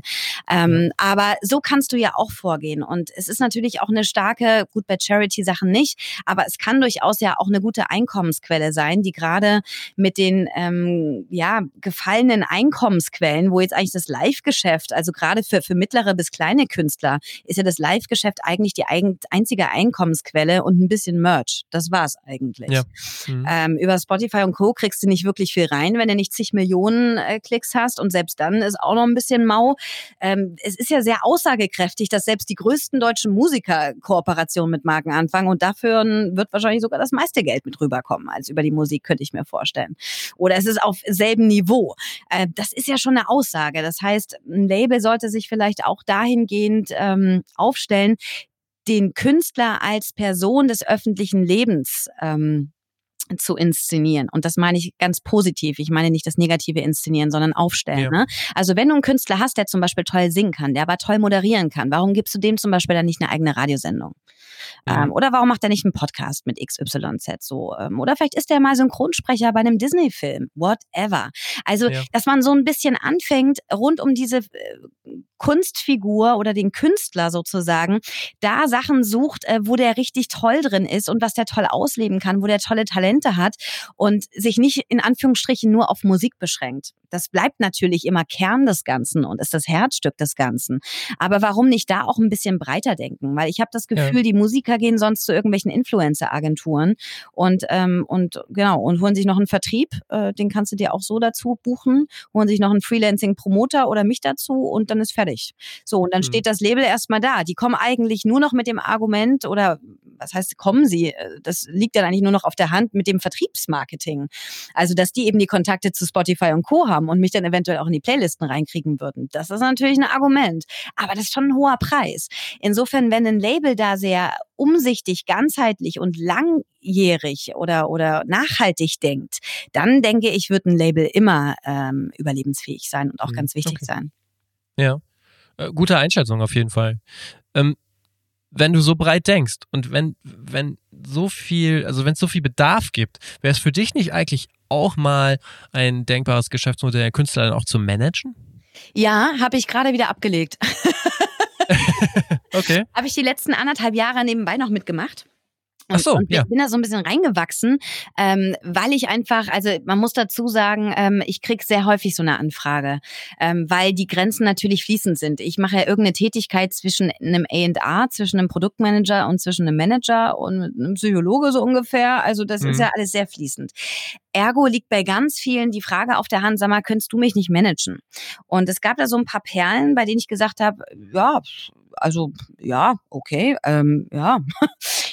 Ähm, ja. Aber so kannst du ja auch vorgehen. Und es ist natürlich auch eine starke, gut bei Charity-Sachen nicht, aber es kann durchaus ja auch eine gute Einkommensquelle sein, die gerade mit den ähm, ja, gefallenen Einkommensquellen, wo jetzt eigentlich das Live-Geschäft, also gerade für, für mittlere bis kleine Künstler, ist ja das Live-Geschäft eigentlich die einzige Einkommensquelle und ein bisschen Merch. Das war das eigentlich? Ja. Mhm. Ähm, über Spotify und Co. kriegst du nicht wirklich viel rein, wenn du nicht zig Millionen äh, Klicks hast und selbst dann ist auch noch ein bisschen mau. Ähm, es ist ja sehr aussagekräftig, dass selbst die größten deutschen Musiker Kooperationen mit Marken anfangen und dafür wird wahrscheinlich sogar das meiste Geld mit rüberkommen als über die Musik, könnte ich mir vorstellen. Oder es ist auf selben Niveau. Äh, das ist ja schon eine Aussage. Das heißt, ein Label sollte sich vielleicht auch dahingehend ähm, aufstellen, den Künstler als Person des öffentlichen Lebens ähm, zu inszenieren. Und das meine ich ganz positiv. Ich meine nicht das negative Inszenieren, sondern aufstellen. Ja. Ne? Also wenn du einen Künstler hast, der zum Beispiel toll singen kann, der aber toll moderieren kann, warum gibst du dem zum Beispiel dann nicht eine eigene Radiosendung? Ähm, oder warum macht er nicht einen Podcast mit XYZ so? Ähm, oder vielleicht ist er mal Synchronsprecher bei einem Disney-Film. Whatever. Also, ja. dass man so ein bisschen anfängt, rund um diese äh, Kunstfigur oder den Künstler sozusagen, da Sachen sucht, äh, wo der richtig toll drin ist und was der toll ausleben kann, wo der tolle Talente hat und sich nicht in Anführungsstrichen nur auf Musik beschränkt. Das bleibt natürlich immer Kern des Ganzen und ist das Herzstück des Ganzen. Aber warum nicht da auch ein bisschen breiter denken? Weil ich habe das Gefühl, ja. die Musiker gehen sonst zu irgendwelchen Influencer-Agenturen und, ähm, und genau, und holen sich noch einen Vertrieb, äh, den kannst du dir auch so dazu buchen, holen sich noch einen Freelancing-Promoter oder mich dazu und dann ist fertig. So, und dann mhm. steht das Label erstmal da. Die kommen eigentlich nur noch mit dem Argument oder was heißt, kommen sie? Äh, das liegt dann eigentlich nur noch auf der Hand mit dem Vertriebsmarketing. Also, dass die eben die Kontakte zu Spotify und Co. haben und mich dann eventuell auch in die Playlisten reinkriegen würden. Das ist natürlich ein Argument. Aber das ist schon ein hoher Preis. Insofern, wenn ein Label da sehr umsichtig, ganzheitlich und langjährig oder, oder nachhaltig denkt, dann denke ich, wird ein Label immer ähm, überlebensfähig sein und auch mhm. ganz wichtig okay. sein. Ja, äh, gute Einschätzung auf jeden Fall. Ähm, wenn du so breit denkst und wenn, wenn so viel, also wenn es so viel Bedarf gibt, wäre es für dich nicht eigentlich auch mal ein denkbares Geschäftsmodell der Künstler dann auch zu managen? Ja, habe ich gerade wieder abgelegt. okay. Habe ich die letzten anderthalb Jahre nebenbei noch mitgemacht. Und, Ach so, und ja. ich bin da so ein bisschen reingewachsen, ähm, weil ich einfach, also man muss dazu sagen, ähm, ich krieg sehr häufig so eine Anfrage, ähm, weil die Grenzen natürlich fließend sind. Ich mache ja irgendeine Tätigkeit zwischen einem A&A, zwischen einem Produktmanager und zwischen einem Manager und einem Psychologe so ungefähr. Also das mhm. ist ja alles sehr fließend. Ergo liegt bei ganz vielen die Frage auf der Hand, sag mal, könntest du mich nicht managen? Und es gab da so ein paar Perlen, bei denen ich gesagt habe, ja, also ja, okay, ähm, ja.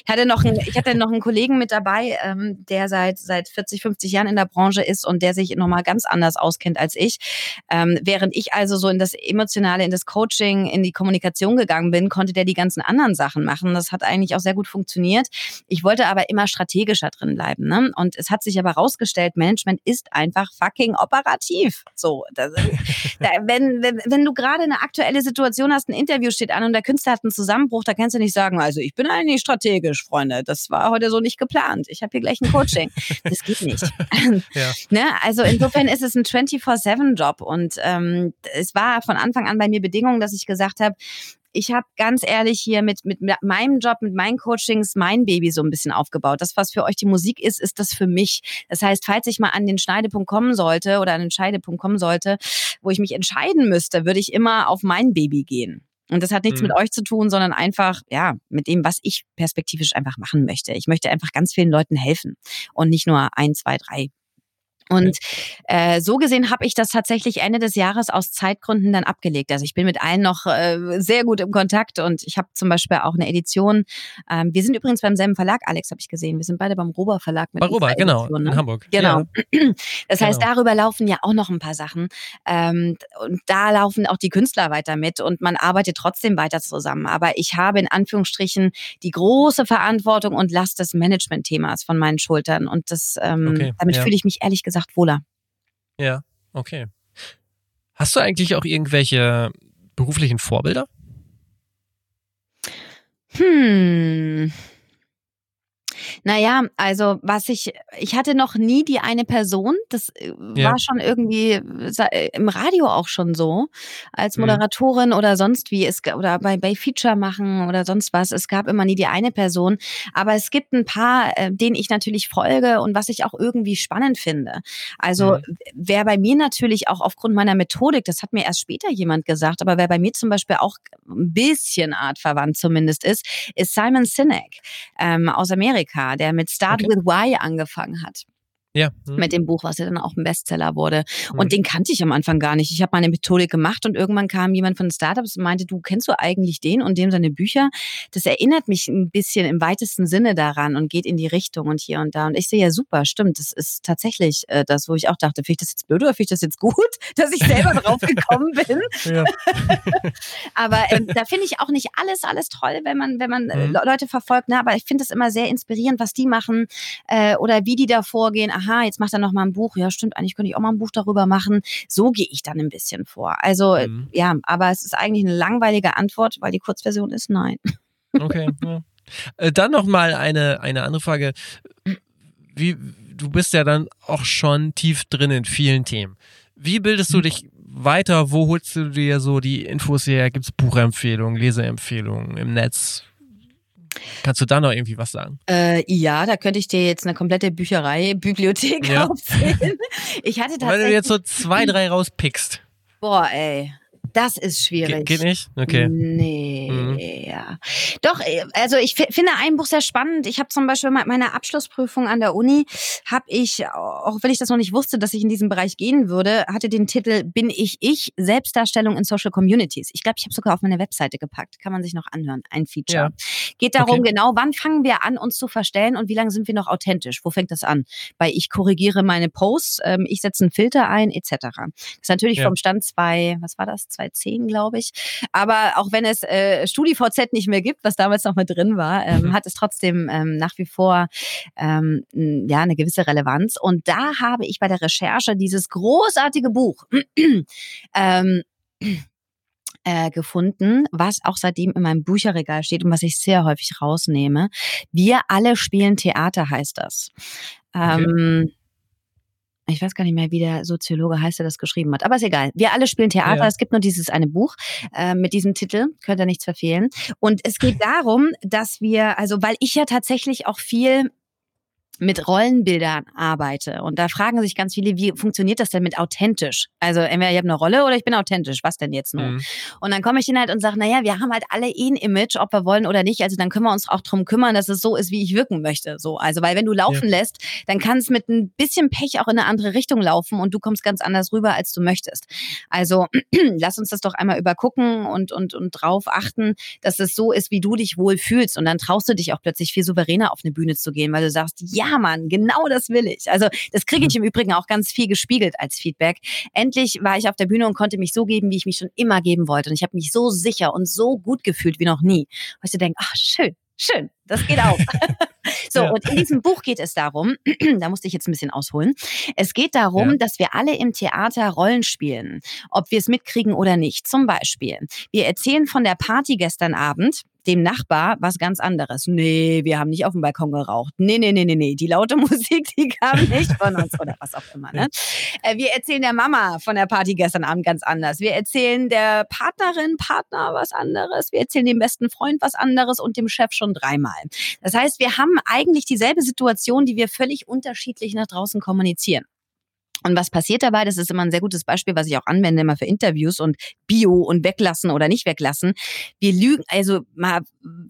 Ich hatte noch einen, ich hatte noch einen Kollegen mit dabei, ähm, der seit seit 40, 50 Jahren in der Branche ist und der sich nochmal ganz anders auskennt als ich. Ähm, während ich also so in das Emotionale, in das Coaching, in die Kommunikation gegangen bin, konnte der die ganzen anderen Sachen machen. Das hat eigentlich auch sehr gut funktioniert. Ich wollte aber immer strategischer drin bleiben. Ne? Und es hat sich aber rausgestellt, Management ist einfach fucking operativ. So, das, da, wenn, wenn, wenn du gerade eine aktuelle Situation hast, ein Interview steht an und der Künstler hat einen Zusammenbruch, da kannst du nicht sagen, also ich bin eigentlich strategisch, Freunde. Das war heute so nicht geplant. Ich habe hier gleich ein Coaching. Das geht nicht. ja. ne? Also insofern ist es ein 24-7-Job und ähm, es war von Anfang an bei mir Bedingung, dass ich gesagt habe, ich habe ganz ehrlich hier mit, mit meinem Job, mit meinen Coachings mein Baby so ein bisschen aufgebaut. Das, was für euch die Musik ist, ist das für mich. Das heißt, falls ich mal an den Schneidepunkt kommen sollte oder an den Scheidepunkt kommen sollte, wo ich mich entscheiden müsste, würde ich immer auf mein Baby gehen. Und das hat nichts mhm. mit euch zu tun, sondern einfach, ja, mit dem, was ich perspektivisch einfach machen möchte. Ich möchte einfach ganz vielen Leuten helfen und nicht nur ein, zwei, drei und äh, so gesehen habe ich das tatsächlich Ende des Jahres aus Zeitgründen dann abgelegt. Also ich bin mit allen noch äh, sehr gut im Kontakt und ich habe zum Beispiel auch eine Edition. Ähm, wir sind übrigens beim selben Verlag, Alex, habe ich gesehen. Wir sind beide beim Rober Verlag mit Bei Rober, genau, ne? in Hamburg. Genau. Ja. Das heißt, genau. darüber laufen ja auch noch ein paar Sachen. Ähm, und da laufen auch die Künstler weiter mit und man arbeitet trotzdem weiter zusammen. Aber ich habe in Anführungsstrichen die große Verantwortung und Last des Management-Themas von meinen Schultern. Und das ähm, okay. damit ja. fühle ich mich ehrlich gesagt gesagt wohler. Ja, okay. Hast du eigentlich auch irgendwelche beruflichen Vorbilder? Hm. Naja, also was ich, ich hatte noch nie die eine Person, das äh, ja. war schon irgendwie äh, im Radio auch schon so, als mhm. Moderatorin mhm. oder sonst wie, es, oder bei, bei Feature machen oder sonst was. Es gab immer nie die eine Person, aber es gibt ein paar, äh, denen ich natürlich folge und was ich auch irgendwie spannend finde. Also mhm. wer bei mir natürlich auch aufgrund meiner Methodik, das hat mir erst später jemand gesagt, aber wer bei mir zum Beispiel auch ein bisschen artverwandt zumindest ist, ist Simon Sinek ähm, aus Amerika war, der mit Start okay. with Why angefangen hat. Ja. Mhm. Mit dem Buch, was ja dann auch ein Bestseller wurde. Mhm. Und den kannte ich am Anfang gar nicht. Ich habe meine Methodik gemacht und irgendwann kam jemand von den Startups und meinte, du kennst du eigentlich den und dem seine Bücher? Das erinnert mich ein bisschen im weitesten Sinne daran und geht in die Richtung und hier und da. Und ich sehe ja super, stimmt. Das ist tatsächlich äh, das, wo ich auch dachte, finde ich das jetzt blöd oder finde ich das jetzt gut, dass ich selber drauf gekommen bin. Aber ähm, da finde ich auch nicht alles, alles toll, wenn man, wenn man äh, mhm. Leute verfolgt. Ne? Aber ich finde es immer sehr inspirierend, was die machen äh, oder wie die da vorgehen aha, jetzt macht er noch mal ein Buch. Ja, stimmt, eigentlich könnte ich auch mal ein Buch darüber machen. So gehe ich dann ein bisschen vor. Also mhm. ja, aber es ist eigentlich eine langweilige Antwort, weil die Kurzversion ist nein. Okay. Ja. Äh, dann noch mal eine, eine andere Frage. Wie, du bist ja dann auch schon tief drin in vielen Themen. Wie bildest du mhm. dich weiter? Wo holst du dir so die Infos her? Gibt es Buchempfehlungen, Leseempfehlungen im Netz? Kannst du da noch irgendwie was sagen? Äh, ja, da könnte ich dir jetzt eine komplette Bücherei, Bibliothek ja. aufzählen. Ich hatte tatsächlich. Wenn du jetzt so zwei, drei rauspickst. Boah, ey. Das ist schwierig. Ge geht nicht? Okay. Nee, mhm. ja. Doch, äh, also ich finde ein Buch sehr spannend. Ich habe zum Beispiel meine Abschlussprüfung an der Uni, habe ich, auch wenn ich das noch nicht wusste, dass ich in diesen Bereich gehen würde, hatte den Titel Bin ich ich? Selbstdarstellung in Social Communities. Ich glaube, ich habe sogar auf meine Webseite gepackt. Kann man sich noch anhören. Ein Feature. Ja. Geht darum okay. genau, wann fangen wir an, uns zu verstellen und wie lange sind wir noch authentisch? Wo fängt das an? Bei ich korrigiere meine Posts, ähm, ich setze einen Filter ein, etc. Das ist natürlich ja. vom Stand zwei, was war das? 2010, glaube ich. Aber auch wenn es äh, StudiVZ nicht mehr gibt, was damals noch mit drin war, ähm, mhm. hat es trotzdem ähm, nach wie vor ähm, ja eine gewisse Relevanz. Und da habe ich bei der Recherche dieses großartige Buch ähm, äh, gefunden, was auch seitdem in meinem Bücherregal steht und was ich sehr häufig rausnehme. Wir alle spielen Theater heißt das. Okay. Ich weiß gar nicht mehr, wie der Soziologe heißt, der das geschrieben hat. Aber ist egal. Wir alle spielen Theater. Ja. Es gibt nur dieses eine Buch äh, mit diesem Titel. Könnt ihr nichts verfehlen. Und es geht darum, dass wir, also weil ich ja tatsächlich auch viel mit Rollenbildern arbeite. Und da fragen sich ganz viele, wie funktioniert das denn mit authentisch? Also entweder ich habe eine Rolle oder ich bin authentisch. Was denn jetzt nur? Mhm. Und dann komme ich hin halt und sage, naja, wir haben halt alle eh ein Image, ob wir wollen oder nicht. Also dann können wir uns auch drum kümmern, dass es so ist, wie ich wirken möchte. So, also weil wenn du laufen ja. lässt, dann kann es mit ein bisschen Pech auch in eine andere Richtung laufen und du kommst ganz anders rüber, als du möchtest. Also lass uns das doch einmal übergucken und, und, und drauf achten, dass es so ist, wie du dich wohl fühlst. Und dann traust du dich auch plötzlich viel souveräner auf eine Bühne zu gehen, weil du sagst, ja, ja, Mann, genau das will ich. Also das kriege ich mhm. im Übrigen auch ganz viel gespiegelt als Feedback. Endlich war ich auf der Bühne und konnte mich so geben, wie ich mich schon immer geben wollte. Und ich habe mich so sicher und so gut gefühlt wie noch nie. Wo ich so denke, ach schön, schön, das geht auch. so, ja. und in diesem Buch geht es darum, da musste ich jetzt ein bisschen ausholen, es geht darum, ja. dass wir alle im Theater Rollen spielen, ob wir es mitkriegen oder nicht. Zum Beispiel, wir erzählen von der Party gestern Abend, dem Nachbar was ganz anderes. Nee, wir haben nicht auf dem Balkon geraucht. Nee, nee, nee, nee, nee. Die laute Musik, die kam nicht von uns oder was auch immer. Ne? Äh, wir erzählen der Mama von der Party gestern Abend ganz anders. Wir erzählen der Partnerin, Partner was anderes. Wir erzählen dem besten Freund was anderes und dem Chef schon dreimal. Das heißt, wir haben eigentlich dieselbe Situation, die wir völlig unterschiedlich nach draußen kommunizieren. Und was passiert dabei? Das ist immer ein sehr gutes Beispiel, was ich auch anwende immer für Interviews und Bio und weglassen oder nicht weglassen. Wir lügen, also mal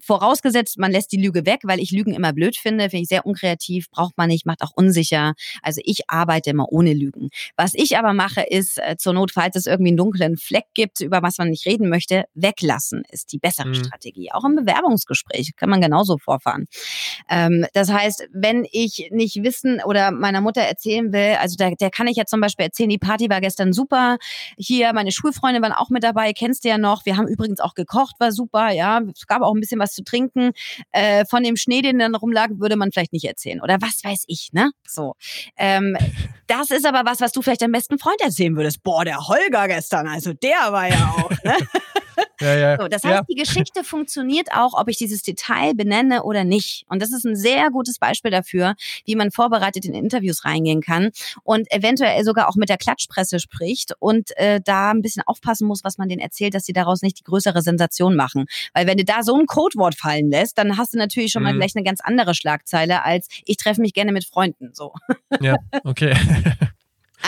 vorausgesetzt, man lässt die Lüge weg, weil ich Lügen immer blöd finde, finde ich sehr unkreativ, braucht man nicht, macht auch unsicher. Also ich arbeite immer ohne Lügen. Was ich aber mache, ist äh, zur Not, falls es irgendwie einen dunklen Fleck gibt, über was man nicht reden möchte, weglassen ist die bessere mhm. Strategie. Auch im Bewerbungsgespräch kann man genauso vorfahren. Ähm, das heißt, wenn ich nicht wissen oder meiner Mutter erzählen will, also der, der kann kann ich ja zum Beispiel erzählen, die Party war gestern super. Hier, meine Schulfreunde waren auch mit dabei, kennst du ja noch. Wir haben übrigens auch gekocht, war super, ja. Es gab auch ein bisschen was zu trinken. Äh, von dem Schnee, den dann rumlag, würde man vielleicht nicht erzählen. Oder was weiß ich, ne? So. Ähm, das ist aber was, was du vielleicht deinem besten Freund erzählen würdest. Boah, der Holger gestern, also der war ja auch, ne? Ja, ja. So, das heißt, ja. die Geschichte funktioniert auch, ob ich dieses Detail benenne oder nicht. Und das ist ein sehr gutes Beispiel dafür, wie man vorbereitet in Interviews reingehen kann und eventuell sogar auch mit der Klatschpresse spricht und äh, da ein bisschen aufpassen muss, was man denen erzählt, dass sie daraus nicht die größere Sensation machen. Weil wenn du da so ein Codewort fallen lässt, dann hast du natürlich schon mal mhm. gleich eine ganz andere Schlagzeile als ich treffe mich gerne mit Freunden. So. Ja, okay.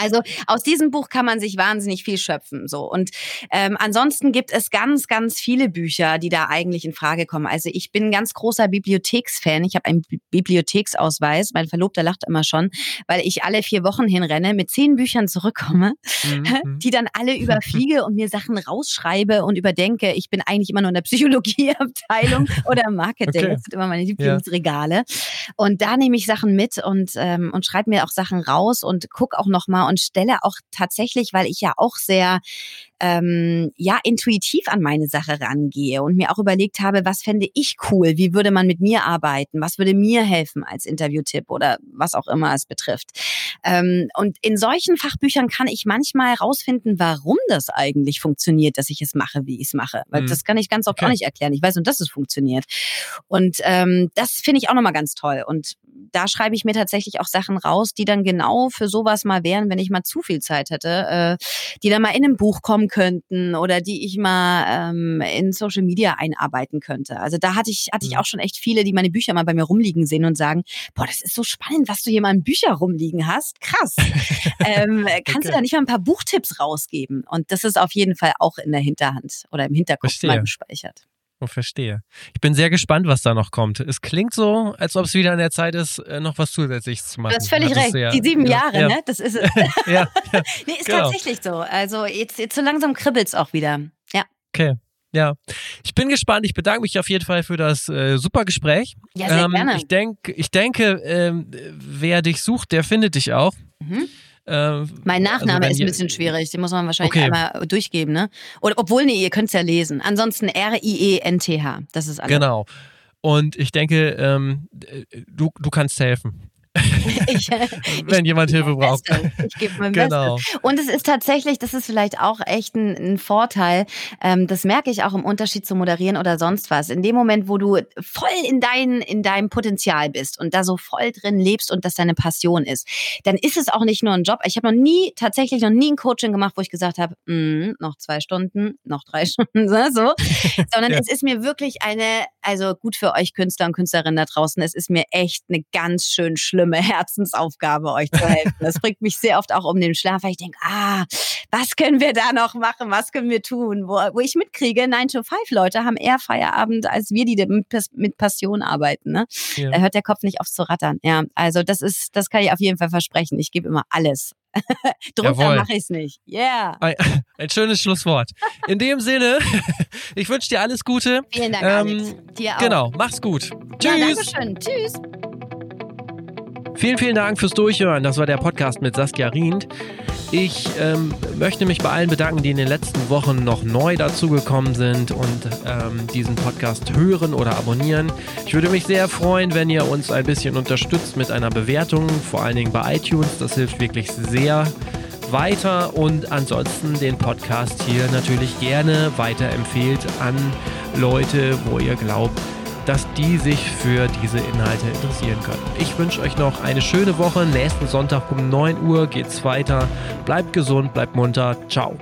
Also aus diesem Buch kann man sich wahnsinnig viel schöpfen. So und ähm, ansonsten gibt es ganz, ganz viele Bücher, die da eigentlich in Frage kommen. Also ich bin ein ganz großer Bibliotheksfan. Ich habe einen Bibliotheksausweis. Mein Verlobter lacht immer schon, weil ich alle vier Wochen hinrenne, mit zehn Büchern zurückkomme, mhm. die dann alle überfliege und mir Sachen rausschreibe und überdenke. Ich bin eigentlich immer nur in der Psychologieabteilung oder im Marketing. Okay. Das sind immer meine Lieblingsregale. Ja. Und da nehme ich Sachen mit und, ähm, und schreibe mir auch Sachen raus und gucke auch und stelle auch tatsächlich, weil ich ja auch sehr ähm, ja intuitiv an meine Sache rangehe und mir auch überlegt habe, was fände ich cool, wie würde man mit mir arbeiten, was würde mir helfen als Interviewtipp oder was auch immer es betrifft. Ähm, und in solchen Fachbüchern kann ich manchmal rausfinden, warum das eigentlich funktioniert, dass ich es mache, wie ich es mache. Weil mhm. das kann ich ganz oft okay. auch nicht erklären. Ich weiß nur, dass es funktioniert. Und ähm, das finde ich auch nochmal ganz toll. Und da schreibe ich mir tatsächlich auch Sachen raus, die dann genau für sowas mal wären, wenn ich mal zu viel Zeit hätte, äh, die dann mal in einem Buch kommen könnten oder die ich mal ähm, in Social Media einarbeiten könnte. Also da hatte ich, hatte ich auch schon echt viele, die meine Bücher mal bei mir rumliegen sehen und sagen, boah, das ist so spannend, was du hier mal in Bücher rumliegen hast. Krass. ähm, kannst okay. du da nicht mal ein paar Buchtipps rausgeben? Und das ist auf jeden Fall auch in der Hinterhand oder im Hinterkopf Verstehe. mal gespeichert. Oh, verstehe. Ich bin sehr gespannt, was da noch kommt. Es klingt so, als ob es wieder an der Zeit ist, äh, noch was Zusätzliches zu machen. Du hast völlig recht. Ja, Die sieben ja, Jahre, ja. ne? Das ist es. ja, ja. nee, ist genau. tatsächlich so. Also jetzt, jetzt so langsam kribbelt es auch wieder. Ja. Okay. Ja, ich bin gespannt. Ich bedanke mich auf jeden Fall für das äh, super Gespräch. Ja, sehr ähm, gerne. Ich, denk, ich denke, ähm, wer dich sucht, der findet dich auch. Mhm. Äh, mein Nachname also ist ein bisschen schwierig, den muss man wahrscheinlich okay. einmal durchgeben, ne? Oder obwohl, nee, ihr könnt es ja lesen. Ansonsten R-I-E-N-T-H. Das ist alles. Genau. Und ich denke, ähm, du, du kannst helfen. ich, Wenn jemand Hilfe braucht. Ich gebe mein genau. Bestes. Und es ist tatsächlich, das ist vielleicht auch echt ein, ein Vorteil, ähm, das merke ich auch im Unterschied zu moderieren oder sonst was. In dem Moment, wo du voll in, dein, in deinem Potenzial bist und da so voll drin lebst und das deine Passion ist, dann ist es auch nicht nur ein Job. Ich habe noch nie, tatsächlich noch nie ein Coaching gemacht, wo ich gesagt habe, mm, noch zwei Stunden, noch drei Stunden, so. Sondern ja. es ist mir wirklich eine, also gut für euch Künstler und Künstlerinnen da draußen, es ist mir echt eine ganz schön schlimme schlimme Herzensaufgabe, euch zu helfen. Das bringt mich sehr oft auch um den Schlaf, weil ich denke, ah, was können wir da noch machen? Was können wir tun? Wo, wo ich mitkriege, 9 to 5 Leute haben eher Feierabend als wir, die mit Passion arbeiten. Ne? Ja. Da hört der Kopf nicht auf zu rattern. Ja, also das ist, das kann ich auf jeden Fall versprechen. Ich gebe immer alles. Drunter mache ich es nicht. Yeah. Ein, ein, schönes Schlusswort. In dem Sinne, ich wünsche dir alles Gute. Vielen Dank, ähm, Alex. Dir auch. Genau, mach's gut. Tschüss. Ja, danke schön. Tschüss. Vielen, vielen Dank fürs Durchhören. Das war der Podcast mit Saskia Rient. Ich ähm, möchte mich bei allen bedanken, die in den letzten Wochen noch neu dazugekommen sind und ähm, diesen Podcast hören oder abonnieren. Ich würde mich sehr freuen, wenn ihr uns ein bisschen unterstützt mit einer Bewertung, vor allen Dingen bei iTunes. Das hilft wirklich sehr weiter und ansonsten den Podcast hier natürlich gerne weiterempfehlt an Leute, wo ihr glaubt, dass die sich für diese Inhalte interessieren können. Ich wünsche euch noch eine schöne Woche. Nächsten Sonntag um 9 Uhr geht's weiter. Bleibt gesund, bleibt munter. Ciao.